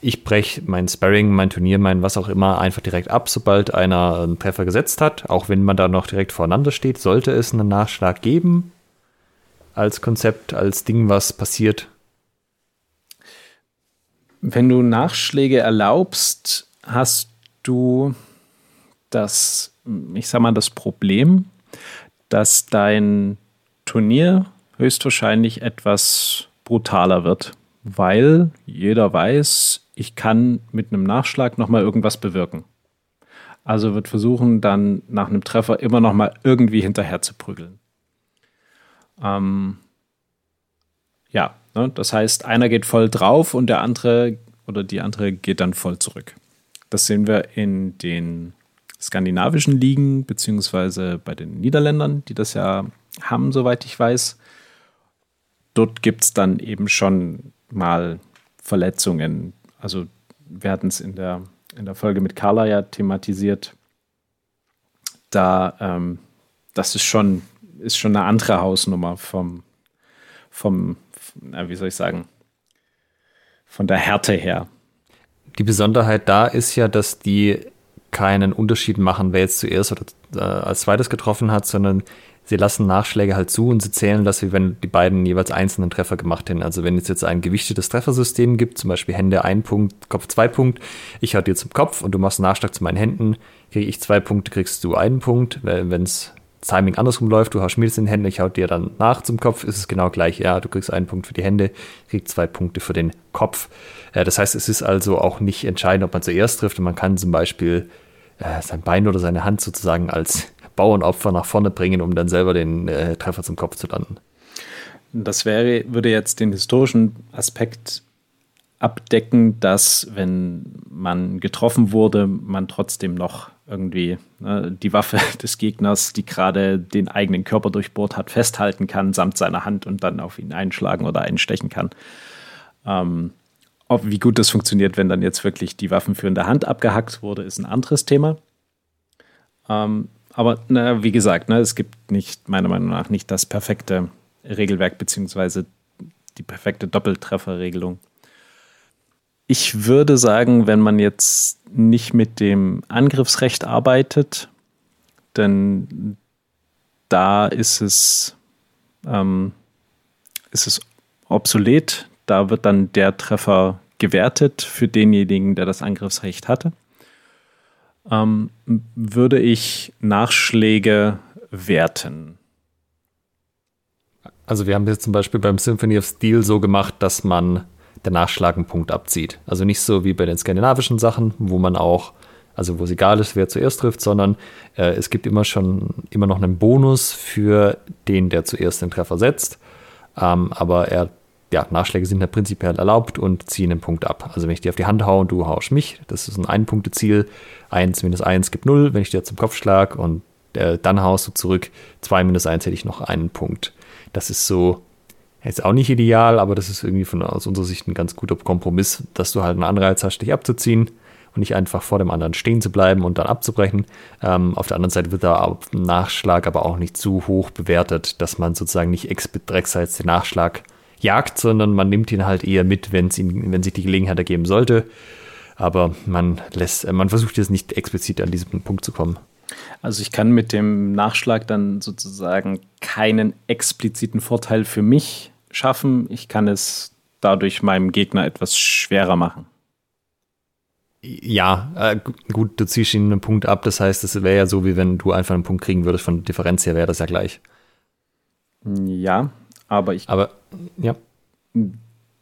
ich breche mein Sparring, mein Turnier, mein was auch immer einfach direkt ab, sobald einer einen Treffer gesetzt hat. Auch wenn man da noch direkt voreinander steht, sollte es einen Nachschlag geben als Konzept, als Ding, was passiert. Wenn du Nachschläge erlaubst, hast du das, ich sag mal, das Problem, dass dein Turnier höchstwahrscheinlich etwas brutaler wird, weil jeder weiß, ich kann mit einem Nachschlag nochmal irgendwas bewirken. Also wird versuchen, dann nach einem Treffer immer nochmal irgendwie hinterher zu prügeln. Ähm, ja, ne, das heißt, einer geht voll drauf und der andere oder die andere geht dann voll zurück. Das sehen wir in den skandinavischen Ligen, beziehungsweise bei den Niederländern, die das ja haben, soweit ich weiß. Dort gibt es dann eben schon mal Verletzungen. Also wir hatten es in der, in der Folge mit Carla ja thematisiert. Da, ähm, das ist schon, ist schon eine andere Hausnummer vom, vom, na, wie soll ich sagen, von der Härte her. Die Besonderheit da ist ja, dass die keinen Unterschied machen, wer jetzt zuerst oder äh, als zweites getroffen hat, sondern sie lassen Nachschläge halt zu und sie zählen das, wie wenn die beiden jeweils einzelnen Treffer gemacht hätten. Also wenn es jetzt ein gewichtetes Treffersystem gibt, zum Beispiel Hände ein Punkt, Kopf zwei Punkt, ich hau dir zum Kopf und du machst einen Nachschlag zu meinen Händen, kriege ich zwei Punkte, kriegst du einen Punkt. Wenn es Timing andersrum läuft, du haust mir das in die Hände, ich hau dir dann nach zum Kopf, ist es genau gleich. Ja, du kriegst einen Punkt für die Hände, kriegst zwei Punkte für den Kopf. Äh, das heißt, es ist also auch nicht entscheidend, ob man zuerst trifft. Und man kann zum Beispiel äh, sein Bein oder seine Hand sozusagen als Bauernopfer nach vorne bringen, um dann selber den äh, Treffer zum Kopf zu landen. Das wäre, würde jetzt den historischen Aspekt abdecken, dass wenn man getroffen wurde, man trotzdem noch irgendwie ne, die Waffe des Gegners, die gerade den eigenen Körper durchbohrt hat, festhalten kann, samt seiner Hand und dann auf ihn einschlagen oder einstechen kann. Ähm, ob, wie gut das funktioniert, wenn dann jetzt wirklich die waffenführende Hand abgehackt wurde, ist ein anderes Thema. Ähm, aber na, wie gesagt, ne, es gibt nicht, meiner Meinung nach, nicht das perfekte Regelwerk beziehungsweise die perfekte Doppeltrefferregelung. Ich würde sagen, wenn man jetzt nicht mit dem Angriffsrecht arbeitet, denn da ist es, ähm, ist es obsolet. Da wird dann der Treffer gewertet für denjenigen, der das Angriffsrecht hatte. Ähm, würde ich Nachschläge werten. Also wir haben jetzt zum Beispiel beim Symphony of Steel so gemacht, dass man der Nachschlag einen Punkt abzieht. Also nicht so wie bei den skandinavischen Sachen, wo man auch, also wo es egal ist, wer zuerst trifft, sondern äh, es gibt immer schon immer noch einen Bonus für den, der zuerst den Treffer setzt. Ähm, aber er, ja, Nachschläge sind ja prinzipiell erlaubt und ziehen einen Punkt ab. Also wenn ich dir auf die Hand haue und du haust mich, das ist ein Ein-Punkte-Ziel. Eins minus eins gibt null, wenn ich dir zum Kopf schlag und äh, dann haust du zurück. Zwei minus eins hätte ich noch einen Punkt. Das ist so ist auch nicht ideal, aber das ist irgendwie von aus unserer Sicht ein ganz guter Kompromiss, dass du halt einen Anreiz hast, dich abzuziehen und nicht einfach vor dem anderen stehen zu bleiben und dann abzubrechen. Ähm, auf der anderen Seite wird der Nachschlag aber auch nicht zu hoch bewertet, dass man sozusagen nicht extra den Nachschlag jagt, sondern man nimmt ihn halt eher mit, wenn's ihn, wenn sich die Gelegenheit ergeben sollte. Aber man lässt, äh, man versucht jetzt nicht explizit an diesen Punkt zu kommen. Also ich kann mit dem Nachschlag dann sozusagen keinen expliziten Vorteil für mich schaffen. Ich kann es dadurch meinem Gegner etwas schwerer machen. Ja, äh, gut, du ziehst ihn einen Punkt ab. Das heißt, es wäre ja so, wie wenn du einfach einen Punkt kriegen würdest. Von der Differenz her wäre das ja gleich. Ja, aber ich. Aber, ja.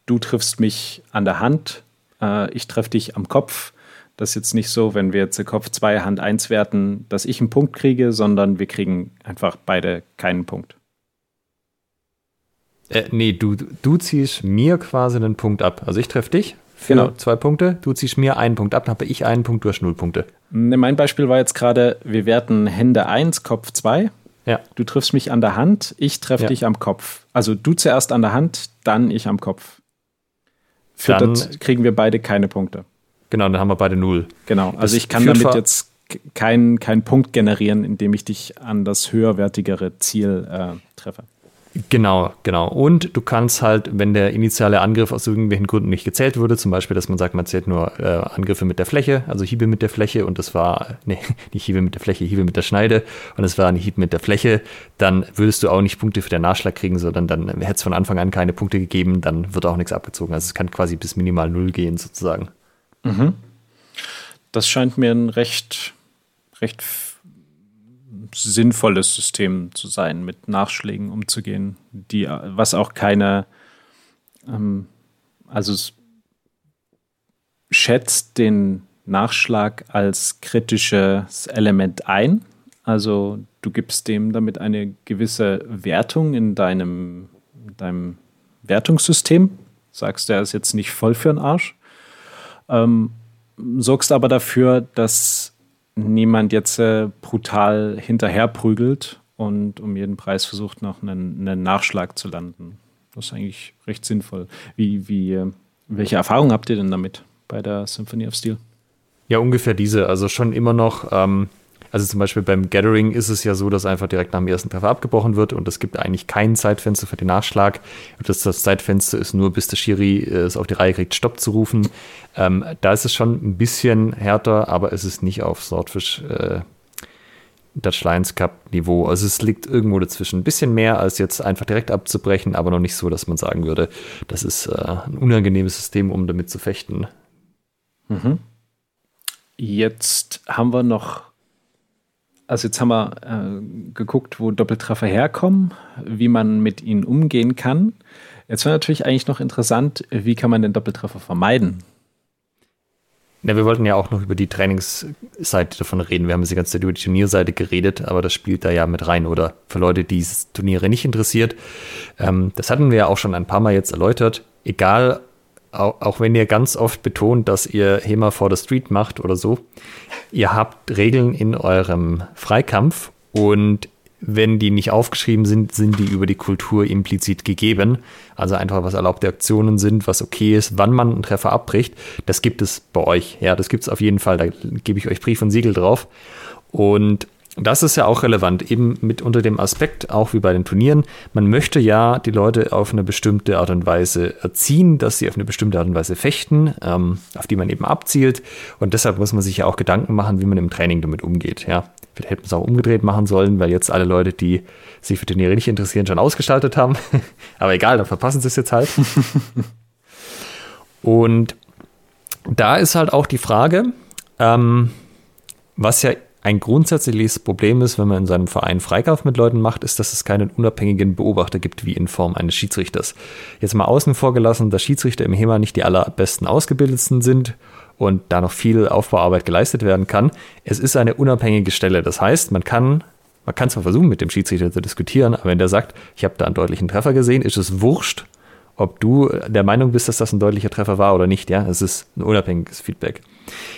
Du triffst mich an der Hand, äh, ich treffe dich am Kopf. Das ist jetzt nicht so, wenn wir jetzt Kopf 2, Hand 1 werten, dass ich einen Punkt kriege, sondern wir kriegen einfach beide keinen Punkt. Äh, nee, du, du ziehst mir quasi einen Punkt ab. Also ich treffe dich für genau. zwei Punkte, du ziehst mir einen Punkt ab, dann habe ich einen Punkt, du hast null Punkte. Ne, mein Beispiel war jetzt gerade, wir werten Hände 1, Kopf 2. Ja. Du triffst mich an der Hand, ich treffe ja. dich am Kopf. Also du zuerst an der Hand, dann ich am Kopf. Für dann das kriegen wir beide keine Punkte. Genau, dann haben wir beide null. Genau, also das ich kann damit jetzt keinen kein Punkt generieren, indem ich dich an das höherwertigere Ziel äh, treffe. Genau, genau. Und du kannst halt, wenn der initiale Angriff aus irgendwelchen Gründen nicht gezählt wurde, zum Beispiel, dass man sagt, man zählt nur äh, Angriffe mit der Fläche, also Hiebe mit der Fläche und das war, nee, nicht Hiebe mit der Fläche, Hiebe mit der Schneide und es war ein Hieb mit der Fläche, dann würdest du auch nicht Punkte für den Nachschlag kriegen, sondern dann hätte es von Anfang an keine Punkte gegeben, dann wird auch nichts abgezogen. Also es kann quasi bis minimal null gehen sozusagen. Mhm. Das scheint mir ein recht, recht sinnvolles System zu sein, mit Nachschlägen umzugehen, die, was auch keine, ähm, also es schätzt den Nachschlag als kritisches Element ein. Also du gibst dem damit eine gewisse Wertung in deinem, deinem Wertungssystem, sagst, der ist jetzt nicht voll für den Arsch, ähm, sorgst aber dafür, dass niemand jetzt äh, brutal hinterherprügelt und um jeden Preis versucht, noch einen, einen, Nachschlag zu landen. Das ist eigentlich recht sinnvoll. Wie, wie, äh, welche Erfahrungen habt ihr denn damit bei der Symphony of Steel? Ja, ungefähr diese. Also schon immer noch ähm, also zum Beispiel beim Gathering ist es ja so, dass einfach direkt nach dem ersten Treffer abgebrochen wird und es gibt eigentlich kein Zeitfenster für den Nachschlag. Das, das Zeitfenster ist nur, bis der Schiri äh, es auf die Reihe kriegt, Stopp zu rufen. Ähm, da ist es schon ein bisschen härter, aber es ist nicht auf Swordfish äh, Dutch Lions Cup Niveau. Also es liegt irgendwo dazwischen. Ein bisschen mehr als jetzt einfach direkt abzubrechen, aber noch nicht so, dass man sagen würde, das ist äh, ein unangenehmes System, um damit zu fechten. Mhm. Jetzt haben wir noch also jetzt haben wir äh, geguckt, wo Doppeltreffer herkommen, wie man mit ihnen umgehen kann. Jetzt wäre natürlich eigentlich noch interessant, wie kann man den Doppeltreffer vermeiden? Ja, wir wollten ja auch noch über die Trainingsseite davon reden. Wir haben jetzt die ganze Zeit über die Turnierseite geredet, aber das spielt da ja mit rein. Oder für Leute, die Turniere nicht interessiert. Ähm, das hatten wir ja auch schon ein paar Mal jetzt erläutert. Egal, auch, auch wenn ihr ganz oft betont, dass ihr HEMA for the Street macht oder so, ihr habt Regeln in eurem Freikampf und wenn die nicht aufgeschrieben sind, sind die über die Kultur implizit gegeben. Also einfach, was erlaubte Aktionen sind, was okay ist, wann man einen Treffer abbricht. Das gibt es bei euch. Ja, das gibt es auf jeden Fall. Da gebe ich euch Brief und Siegel drauf. Und das ist ja auch relevant, eben mit unter dem Aspekt, auch wie bei den Turnieren. Man möchte ja die Leute auf eine bestimmte Art und Weise erziehen, dass sie auf eine bestimmte Art und Weise fechten, ähm, auf die man eben abzielt. Und deshalb muss man sich ja auch Gedanken machen, wie man im Training damit umgeht. Ja, vielleicht hätte man es auch umgedreht machen sollen, weil jetzt alle Leute, die sich für Turniere nicht interessieren, schon ausgestaltet haben. Aber egal, dann verpassen sie es jetzt halt. und da ist halt auch die Frage, ähm, was ja ein grundsätzliches Problem ist, wenn man in seinem Verein Freikauf mit Leuten macht, ist, dass es keinen unabhängigen Beobachter gibt, wie in Form eines Schiedsrichters. Jetzt mal außen vor gelassen, dass Schiedsrichter im HEMA nicht die allerbesten ausgebildetsten sind und da noch viel Aufbauarbeit geleistet werden kann. Es ist eine unabhängige Stelle. Das heißt, man kann, man kann zwar versuchen, mit dem Schiedsrichter zu diskutieren, aber wenn der sagt, ich habe da einen deutlichen Treffer gesehen, ist es wurscht, ob du der Meinung bist, dass das ein deutlicher Treffer war oder nicht. Ja, es ist ein unabhängiges Feedback.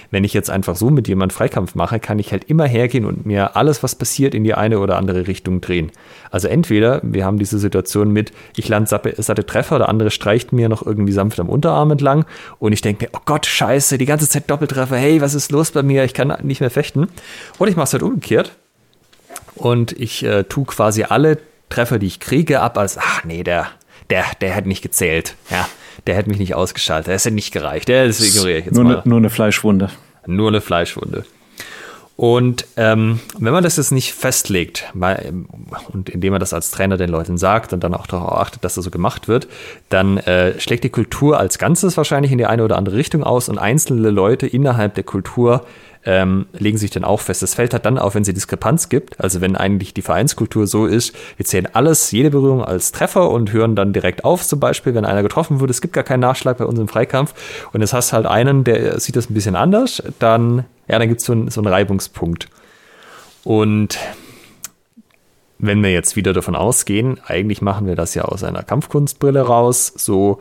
Wenn ich jetzt einfach so mit jemandem Freikampf mache, kann ich halt immer hergehen und mir alles, was passiert, in die eine oder andere Richtung drehen. Also entweder wir haben diese Situation mit, ich lande satte Treffer, der andere streicht mir noch irgendwie sanft am Unterarm entlang und ich denke mir, oh Gott, scheiße, die ganze Zeit Doppeltreffer, hey, was ist los bei mir? Ich kann nicht mehr fechten. Und ich mache es halt umgekehrt und ich äh, tue quasi alle Treffer, die ich kriege, ab als, ach nee, der, der, der hat nicht gezählt. Ja, der hätte mich nicht ausgeschaltet, der hätte nicht gereicht. Der, das ignoriere ich jetzt nur mal. Ne, nur eine Fleischwunde. Nur eine Fleischwunde. Und ähm, wenn man das jetzt nicht festlegt, weil, und indem man das als Trainer den Leuten sagt und dann auch darauf achtet, dass das so gemacht wird, dann äh, schlägt die Kultur als Ganzes wahrscheinlich in die eine oder andere Richtung aus und einzelne Leute innerhalb der Kultur ähm, legen sich dann auch fest. Es fällt halt dann auf, wenn es eine Diskrepanz gibt. Also wenn eigentlich die Vereinskultur so ist, wir zählen alles, jede Berührung als Treffer und hören dann direkt auf, zum Beispiel, wenn einer getroffen wird. Es gibt gar keinen Nachschlag bei uns im Freikampf. Und jetzt hast halt einen, der sieht das ein bisschen anders, dann, ja, dann gibt es ein, so einen Reibungspunkt. Und wenn wir jetzt wieder davon ausgehen, eigentlich machen wir das ja aus einer Kampfkunstbrille raus, so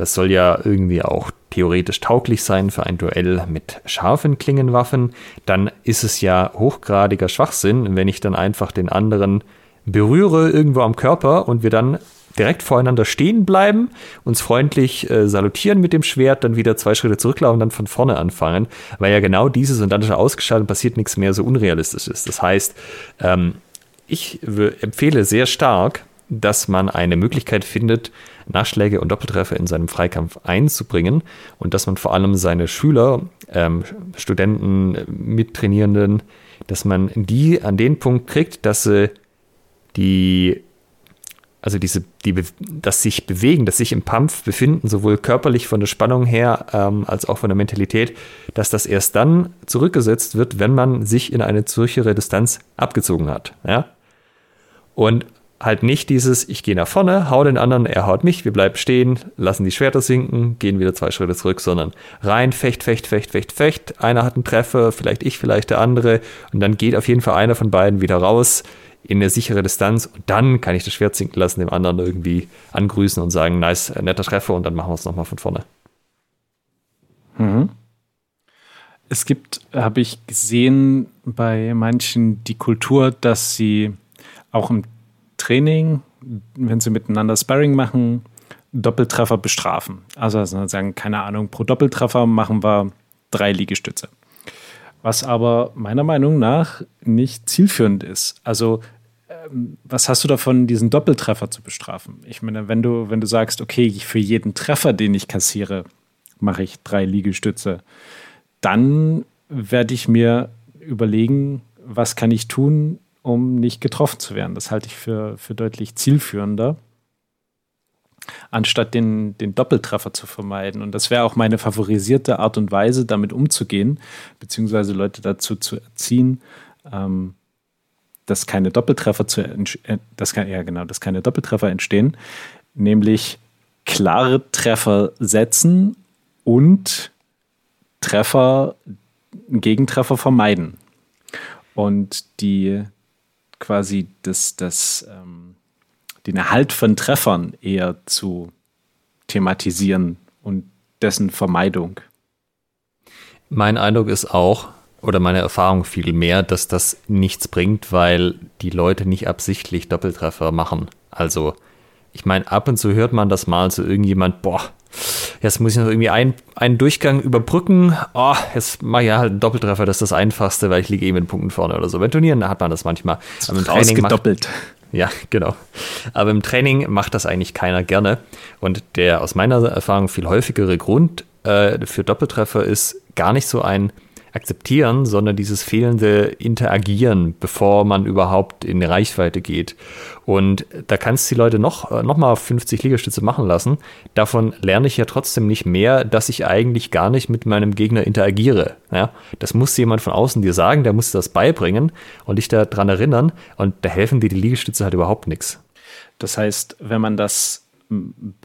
das soll ja irgendwie auch theoretisch tauglich sein für ein Duell mit scharfen Klingenwaffen. Dann ist es ja hochgradiger Schwachsinn, wenn ich dann einfach den anderen berühre irgendwo am Körper und wir dann direkt voreinander stehen bleiben, uns freundlich äh, salutieren mit dem Schwert, dann wieder zwei Schritte zurücklaufen und dann von vorne anfangen, weil ja genau dieses und dann schon ausgeschaltet passiert nichts mehr so unrealistisch ist. Das heißt, ähm, ich empfehle sehr stark, dass man eine Möglichkeit findet, Nachschläge und Doppeltreffer in seinem Freikampf einzubringen und dass man vor allem seine Schüler, ähm, Studenten, Mittrainierenden, dass man die an den Punkt kriegt, dass sie die, also diese, die, dass sich bewegen, dass sich im Pampf befinden, sowohl körperlich von der Spannung her ähm, als auch von der Mentalität, dass das erst dann zurückgesetzt wird, wenn man sich in eine zürchere Distanz abgezogen hat. Ja? Und halt nicht dieses, ich gehe nach vorne, hau den anderen, er haut mich, wir bleiben stehen, lassen die Schwerter sinken, gehen wieder zwei Schritte zurück, sondern rein, fecht, fecht, fecht, fecht, fecht. Einer hat einen Treffer, vielleicht ich, vielleicht der andere. Und dann geht auf jeden Fall einer von beiden wieder raus in eine sichere Distanz und dann kann ich das Schwert sinken lassen, dem anderen irgendwie angrüßen und sagen, nice, netter Treffer und dann machen wir es nochmal von vorne. Mhm. Es gibt, habe ich gesehen, bei manchen die Kultur, dass sie auch im Training, wenn sie miteinander Sparring machen, Doppeltreffer bestrafen. Also sagen, keine Ahnung, pro Doppeltreffer machen wir drei Liegestütze. Was aber meiner Meinung nach nicht zielführend ist. Also ähm, was hast du davon, diesen Doppeltreffer zu bestrafen? Ich meine, wenn du, wenn du sagst, okay, für jeden Treffer, den ich kassiere, mache ich drei Liegestütze, dann werde ich mir überlegen, was kann ich tun, um nicht getroffen zu werden. Das halte ich für, für deutlich zielführender, anstatt den, den Doppeltreffer zu vermeiden. Und das wäre auch meine favorisierte Art und Weise, damit umzugehen, beziehungsweise Leute dazu zu erziehen, ähm, dass keine Doppeltreffer zu äh, dass ja genau, dass keine Doppeltreffer entstehen, nämlich klare Treffer setzen und Treffer, Gegentreffer vermeiden. Und die quasi das, das, ähm, den Erhalt von Treffern eher zu thematisieren und dessen Vermeidung. Mein Eindruck ist auch, oder meine Erfahrung viel mehr, dass das nichts bringt, weil die Leute nicht absichtlich Doppeltreffer machen. Also, ich meine, ab und zu hört man das mal so irgendjemand, boah, Jetzt muss ich noch irgendwie ein, einen Durchgang überbrücken. Oh, jetzt mache ich halt einen Doppeltreffer, das ist das Einfachste, weil ich liege eben eh in Punkten vorne oder so. Bei Turnieren hat man das manchmal. Aber im Training macht, ja, genau. Aber im Training macht das eigentlich keiner gerne. Und der aus meiner Erfahrung viel häufigere Grund äh, für Doppeltreffer ist gar nicht so ein akzeptieren, sondern dieses fehlende Interagieren, bevor man überhaupt in Reichweite geht. Und da kannst du die Leute noch, äh, noch mal 50 Liegestütze machen lassen. Davon lerne ich ja trotzdem nicht mehr, dass ich eigentlich gar nicht mit meinem Gegner interagiere. Ja, das muss jemand von außen dir sagen, der muss dir das beibringen und dich daran erinnern. Und da helfen dir die Liegestütze halt überhaupt nichts. Das heißt, wenn man das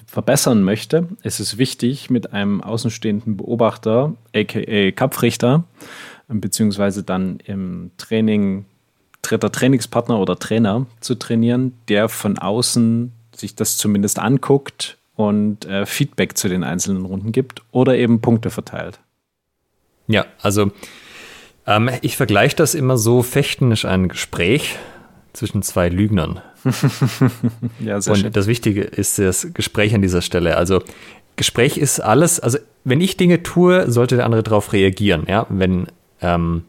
verbessern möchte, ist es wichtig, mit einem außenstehenden Beobachter, aka Kapfrichter, beziehungsweise dann im Training dritter Trainingspartner oder Trainer zu trainieren, der von außen sich das zumindest anguckt und äh, Feedback zu den einzelnen Runden gibt oder eben Punkte verteilt. Ja, also ähm, ich vergleiche das immer so, Fechten ist ein Gespräch zwischen zwei Lügnern. ja, sehr Und schön. das Wichtige ist das Gespräch an dieser Stelle. Also Gespräch ist alles, also wenn ich Dinge tue, sollte der andere darauf reagieren. Ja, wenn ähm,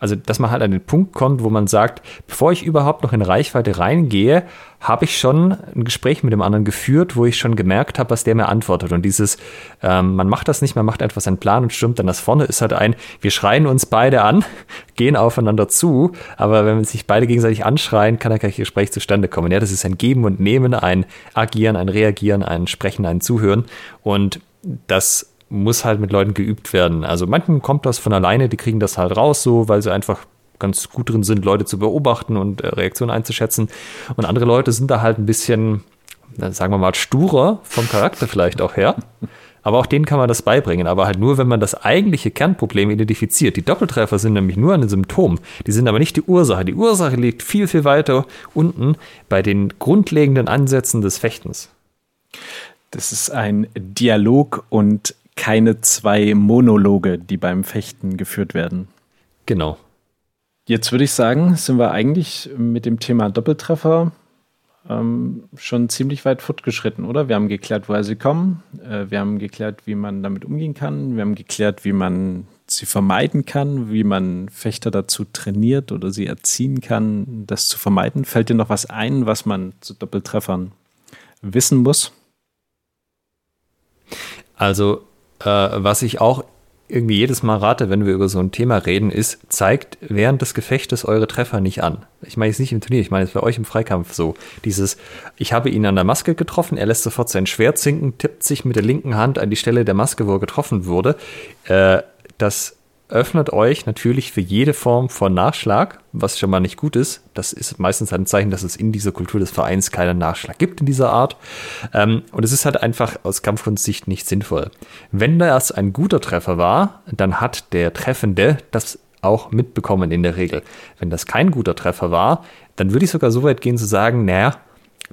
also, dass man halt an den Punkt kommt, wo man sagt, bevor ich überhaupt noch in Reichweite reingehe, habe ich schon ein Gespräch mit dem anderen geführt, wo ich schon gemerkt habe, was der mir antwortet. Und dieses, ähm, man macht das nicht, man macht einfach seinen Plan und stürmt dann das vorne, ist halt ein, wir schreien uns beide an, gehen aufeinander zu, aber wenn man sich beide gegenseitig anschreien, kann da kein Gespräch zustande kommen. Ja, das ist ein Geben und Nehmen, ein Agieren, ein Reagieren, ein Sprechen, ein Zuhören. Und das muss halt mit Leuten geübt werden. Also manchen kommt das von alleine, die kriegen das halt raus, so, weil sie einfach ganz gut drin sind, Leute zu beobachten und äh, Reaktionen einzuschätzen. Und andere Leute sind da halt ein bisschen, sagen wir mal, sturer vom Charakter vielleicht auch her. Aber auch denen kann man das beibringen. Aber halt nur, wenn man das eigentliche Kernproblem identifiziert. Die Doppeltreffer sind nämlich nur ein Symptom. Die sind aber nicht die Ursache. Die Ursache liegt viel, viel weiter unten bei den grundlegenden Ansätzen des Fechtens. Das ist ein Dialog und keine zwei Monologe, die beim Fechten geführt werden. Genau. Jetzt würde ich sagen, sind wir eigentlich mit dem Thema Doppeltreffer ähm, schon ziemlich weit fortgeschritten, oder? Wir haben geklärt, woher sie kommen. Äh, wir haben geklärt, wie man damit umgehen kann. Wir haben geklärt, wie man sie vermeiden kann, wie man Fechter dazu trainiert oder sie erziehen kann, das zu vermeiden. Fällt dir noch was ein, was man zu Doppeltreffern wissen muss? Also was ich auch irgendwie jedes Mal rate, wenn wir über so ein Thema reden, ist, zeigt während des Gefechtes eure Treffer nicht an. Ich meine jetzt nicht im Turnier, ich meine jetzt bei euch im Freikampf so. Dieses, ich habe ihn an der Maske getroffen, er lässt sofort sein Schwert sinken, tippt sich mit der linken Hand an die Stelle der Maske, wo er getroffen wurde. Äh, das öffnet euch natürlich für jede Form von Nachschlag, was schon mal nicht gut ist. Das ist meistens ein Zeichen, dass es in dieser Kultur des Vereins keinen Nachschlag gibt in dieser Art. Ähm, und es ist halt einfach aus Kampfkunstsicht nicht sinnvoll. Wenn das ein guter Treffer war, dann hat der Treffende das auch mitbekommen in der Regel. Wenn das kein guter Treffer war, dann würde ich sogar so weit gehen zu sagen, naja,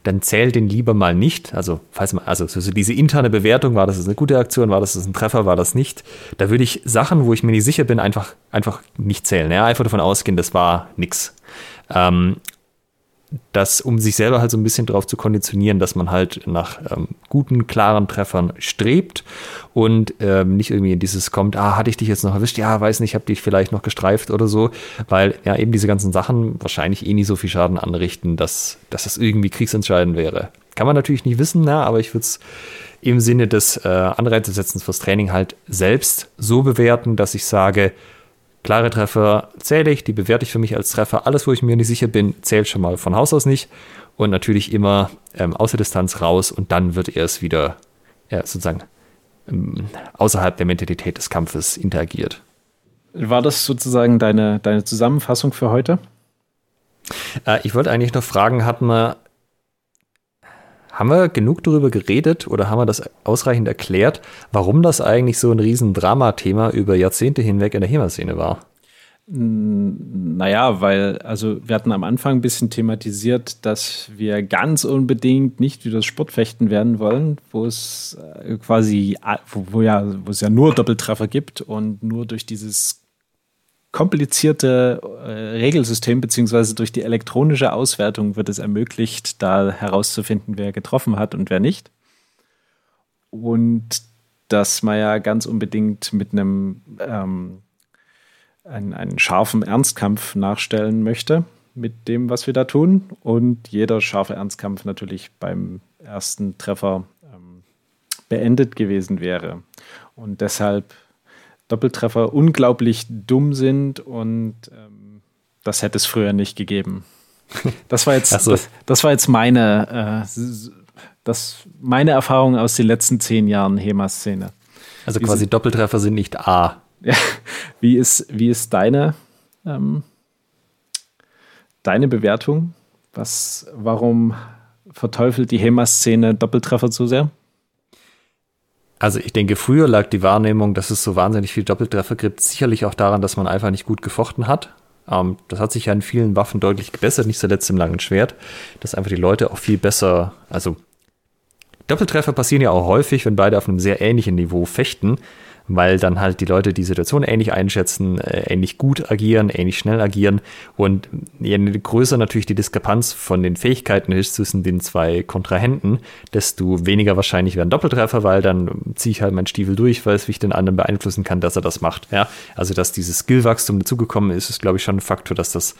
dann zähl den lieber mal nicht. Also, falls man, also so diese interne Bewertung, war das eine gute Aktion, war das ein Treffer, war das nicht. Da würde ich Sachen, wo ich mir nicht sicher bin, einfach, einfach nicht zählen. Ja, einfach davon ausgehen, das war nix. Ähm, das, um sich selber halt so ein bisschen darauf zu konditionieren, dass man halt nach ähm, guten, klaren Treffern strebt und ähm, nicht irgendwie in dieses kommt, ah, hatte ich dich jetzt noch erwischt? Ja, weiß nicht, habe dich vielleicht noch gestreift oder so, weil ja eben diese ganzen Sachen wahrscheinlich eh nie so viel Schaden anrichten, dass, dass das irgendwie kriegsentscheidend wäre. Kann man natürlich nicht wissen, na, aber ich würde es im Sinne des äh, Anreizesetzens fürs Training halt selbst so bewerten, dass ich sage, Klare Treffer zähle ich, die bewerte ich für mich als Treffer. Alles, wo ich mir nicht sicher bin, zählt schon mal von Haus aus nicht. Und natürlich immer ähm, außer Distanz raus und dann wird erst wieder ja, sozusagen ähm, außerhalb der Mentalität des Kampfes interagiert. War das sozusagen deine, deine Zusammenfassung für heute? Äh, ich wollte eigentlich noch fragen, hatten wir haben wir genug darüber geredet oder haben wir das ausreichend erklärt, warum das eigentlich so ein riesen Dramathema über Jahrzehnte hinweg in der HEMA-Szene war? Naja, weil, also wir hatten am Anfang ein bisschen thematisiert, dass wir ganz unbedingt nicht wie das Sportfechten werden wollen, wo es äh, quasi, wo, wo, ja, wo es ja nur Doppeltreffer gibt und nur durch dieses komplizierte äh, Regelsystem beziehungsweise durch die elektronische Auswertung wird es ermöglicht, da herauszufinden, wer getroffen hat und wer nicht. Und dass man ja ganz unbedingt mit einem ähm, einen, einen scharfen Ernstkampf nachstellen möchte mit dem, was wir da tun. Und jeder scharfe Ernstkampf natürlich beim ersten Treffer ähm, beendet gewesen wäre. Und deshalb Doppeltreffer unglaublich dumm sind und ähm, das hätte es früher nicht gegeben. Das war jetzt, so. das, das, war jetzt meine, äh, das, meine Erfahrung aus den letzten zehn Jahren HEMA-Szene. Also quasi Diese, Doppeltreffer sind nicht A. Wie ist, wie ist deine, ähm, deine Bewertung? Was, warum verteufelt die HEMA-Szene Doppeltreffer zu sehr? Also ich denke, früher lag die Wahrnehmung, dass es so wahnsinnig viel Doppeltreffer gibt, sicherlich auch daran, dass man einfach nicht gut gefochten hat. Ähm, das hat sich ja in vielen Waffen deutlich gebessert, nicht zuletzt im langen Schwert, dass einfach die Leute auch viel besser, also Doppeltreffer passieren ja auch häufig, wenn beide auf einem sehr ähnlichen Niveau fechten weil dann halt die Leute die Situation ähnlich einschätzen, äh, ähnlich gut agieren, ähnlich schnell agieren und je größer natürlich die Diskrepanz von den Fähigkeiten ist zwischen den zwei Kontrahenten, desto weniger wahrscheinlich werden Doppeltreffer, weil dann ziehe ich halt meinen Stiefel durch, weil es mich den anderen beeinflussen kann, dass er das macht. Ja, also dass dieses Skillwachstum dazugekommen ist, ist glaube ich schon ein Faktor, dass das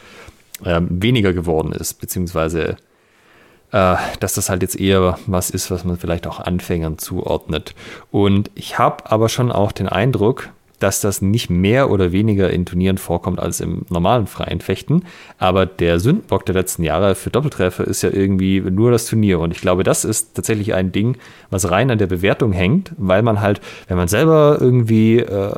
ähm, weniger geworden ist, beziehungsweise äh, dass das halt jetzt eher was ist, was man vielleicht auch Anfängern zuordnet. Und ich habe aber schon auch den Eindruck, dass das nicht mehr oder weniger in Turnieren vorkommt als im normalen freien Fechten. Aber der Sündenbock der letzten Jahre für Doppeltreffer ist ja irgendwie nur das Turnier. Und ich glaube, das ist tatsächlich ein Ding, was rein an der Bewertung hängt, weil man halt, wenn man selber irgendwie äh,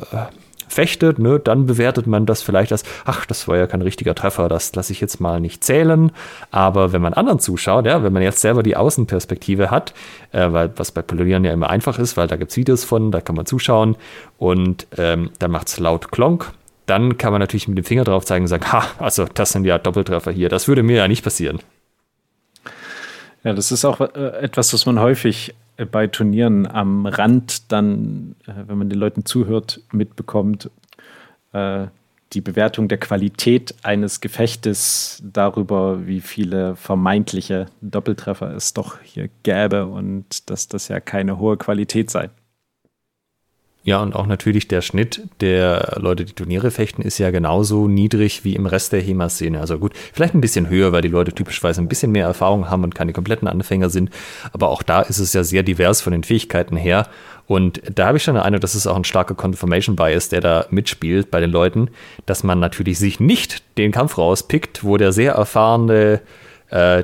fechtet, ne, dann bewertet man das vielleicht als, ach, das war ja kein richtiger Treffer, das lasse ich jetzt mal nicht zählen. Aber wenn man anderen zuschaut, ja, wenn man jetzt selber die Außenperspektive hat, äh, weil was bei Polieren ja immer einfach ist, weil da gibt es Videos von, da kann man zuschauen und ähm, dann macht es laut Klonk. Dann kann man natürlich mit dem Finger drauf zeigen und sagen, ha, also das sind ja Doppeltreffer hier. Das würde mir ja nicht passieren. Ja, das ist auch äh, etwas, was man häufig bei Turnieren am Rand dann, äh, wenn man den Leuten zuhört, mitbekommt, äh, die Bewertung der Qualität eines Gefechtes darüber, wie viele vermeintliche Doppeltreffer es doch hier gäbe und dass das ja keine hohe Qualität sei. Ja, und auch natürlich der Schnitt der Leute, die Turniere fechten, ist ja genauso niedrig wie im Rest der HEMA-Szene. Also gut, vielleicht ein bisschen höher, weil die Leute typischerweise ein bisschen mehr Erfahrung haben und keine kompletten Anfänger sind. Aber auch da ist es ja sehr divers von den Fähigkeiten her. Und da habe ich schon den Eindruck, das ist auch ein starker Confirmation Bias, der da mitspielt bei den Leuten, dass man natürlich sich nicht den Kampf rauspickt, wo der sehr erfahrene äh,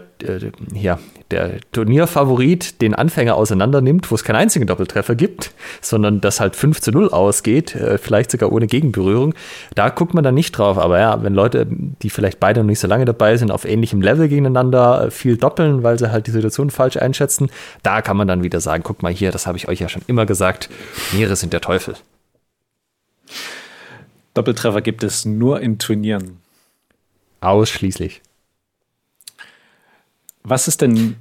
ja, der Turnierfavorit den Anfänger auseinander nimmt, wo es keinen einzigen Doppeltreffer gibt, sondern das halt 5 zu 0 ausgeht, äh, vielleicht sogar ohne Gegenberührung. Da guckt man dann nicht drauf. Aber ja, wenn Leute, die vielleicht beide noch nicht so lange dabei sind, auf ähnlichem Level gegeneinander äh, viel doppeln, weil sie halt die Situation falsch einschätzen, da kann man dann wieder sagen, guck mal hier, das habe ich euch ja schon immer gesagt, Meere sind der Teufel. Doppeltreffer gibt es nur in Turnieren. Ausschließlich. Was ist denn.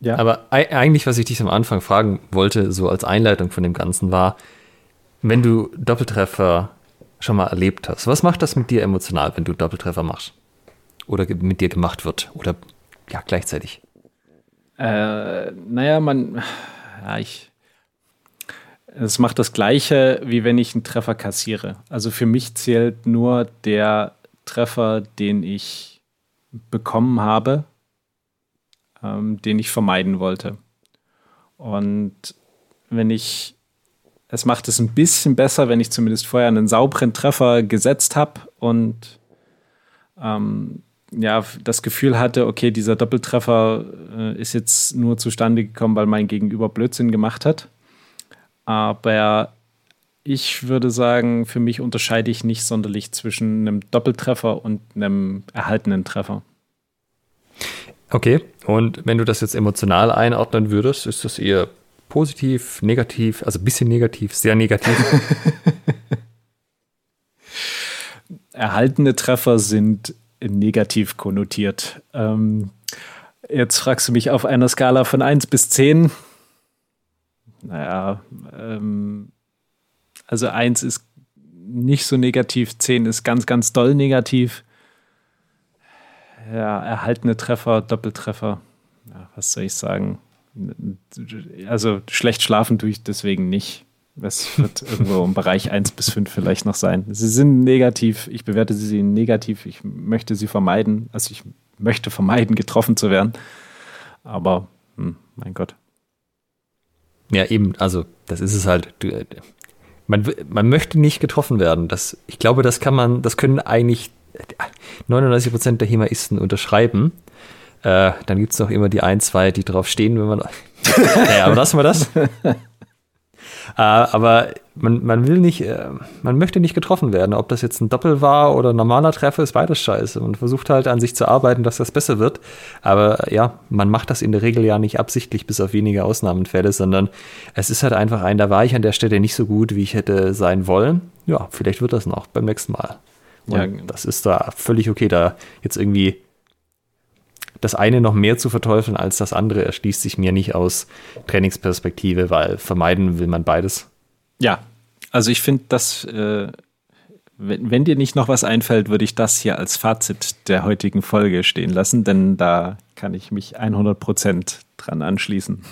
Ja. Aber eigentlich, was ich dich am Anfang fragen wollte, so als Einleitung von dem Ganzen, war, wenn du Doppeltreffer schon mal erlebt hast, was macht das mit dir emotional, wenn du Doppeltreffer machst? Oder mit dir gemacht wird? Oder ja, gleichzeitig? Äh, naja, man. Ja, ich. Es macht das Gleiche, wie wenn ich einen Treffer kassiere. Also für mich zählt nur der Treffer, den ich bekommen habe, ähm, den ich vermeiden wollte. Und wenn ich, es macht es ein bisschen besser, wenn ich zumindest vorher einen sauberen Treffer gesetzt habe und ähm, ja, das Gefühl hatte, okay, dieser Doppeltreffer äh, ist jetzt nur zustande gekommen, weil mein Gegenüber Blödsinn gemacht hat. Aber ich würde sagen, für mich unterscheide ich nicht sonderlich zwischen einem Doppeltreffer und einem erhaltenen Treffer. Okay, und wenn du das jetzt emotional einordnen würdest, ist das eher positiv, negativ, also ein bisschen negativ, sehr negativ? Erhaltene Treffer sind negativ konnotiert. Ähm, jetzt fragst du mich auf einer Skala von 1 bis 10. Naja, ähm, also 1 ist nicht so negativ, 10 ist ganz, ganz doll negativ. Ja, erhaltene Treffer, Doppeltreffer. Ja, was soll ich sagen? Also schlecht schlafen tue ich deswegen nicht. Es wird irgendwo im Bereich 1 bis 5 vielleicht noch sein. Sie sind negativ, ich bewerte sie negativ, ich möchte sie vermeiden, also ich möchte vermeiden, getroffen zu werden. Aber, hm, mein Gott. Ja, eben, also das ist es halt. Du, man, man möchte nicht getroffen werden. Das, ich glaube, das kann man, das können eigentlich 99 Prozent der Hemaisten unterschreiben. Äh, dann gibt es noch immer die ein, zwei, die drauf stehen, wenn man. naja, aber lassen wir das. Äh, aber man, man will nicht, äh, man möchte nicht getroffen werden. Ob das jetzt ein Doppel war oder ein normaler Treffer, ist beides scheiße. Man versucht halt an sich zu arbeiten, dass das besser wird. Aber ja, man macht das in der Regel ja nicht absichtlich, bis auf wenige Ausnahmenfälle, sondern es ist halt einfach ein, da war ich an der Stelle nicht so gut, wie ich hätte sein wollen. Ja, vielleicht wird das noch beim nächsten Mal. Ja, das ist da völlig okay, da jetzt irgendwie das eine noch mehr zu verteufeln als das andere erschließt sich mir nicht aus Trainingsperspektive, weil vermeiden will man beides. Ja, also ich finde, dass äh, wenn, wenn, dir nicht noch was einfällt, würde ich das hier als Fazit der heutigen Folge stehen lassen, denn da kann ich mich 100 Prozent dran anschließen.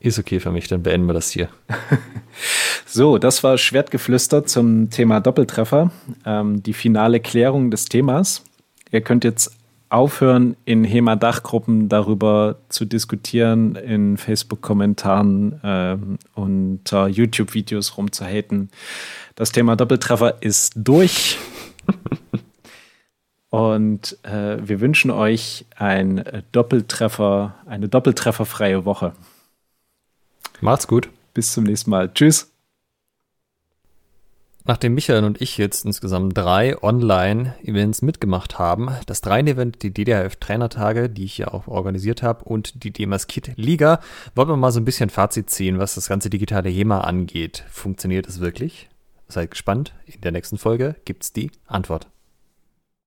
Ist okay für mich, dann beenden wir das hier. so, das war Schwertgeflüster zum Thema Doppeltreffer. Ähm, die finale Klärung des Themas. Ihr könnt jetzt aufhören, in HEMA-Dachgruppen darüber zu diskutieren, in Facebook-Kommentaren äh, und uh, YouTube-Videos rumzuhaten. Das Thema Doppeltreffer ist durch. und äh, wir wünschen euch ein Doppeltreffer, eine Doppeltrefferfreie Woche. Macht's gut. Bis zum nächsten Mal. Tschüss. Nachdem Michael und ich jetzt insgesamt drei Online-Events mitgemacht haben, das Dreien-Event, die DDRF-Trainertage, die ich ja auch organisiert habe, und die Demaskit Liga, wollen wir mal so ein bisschen Fazit ziehen, was das ganze digitale HEMA angeht. Funktioniert es wirklich? Seid gespannt. In der nächsten Folge gibt's die Antwort.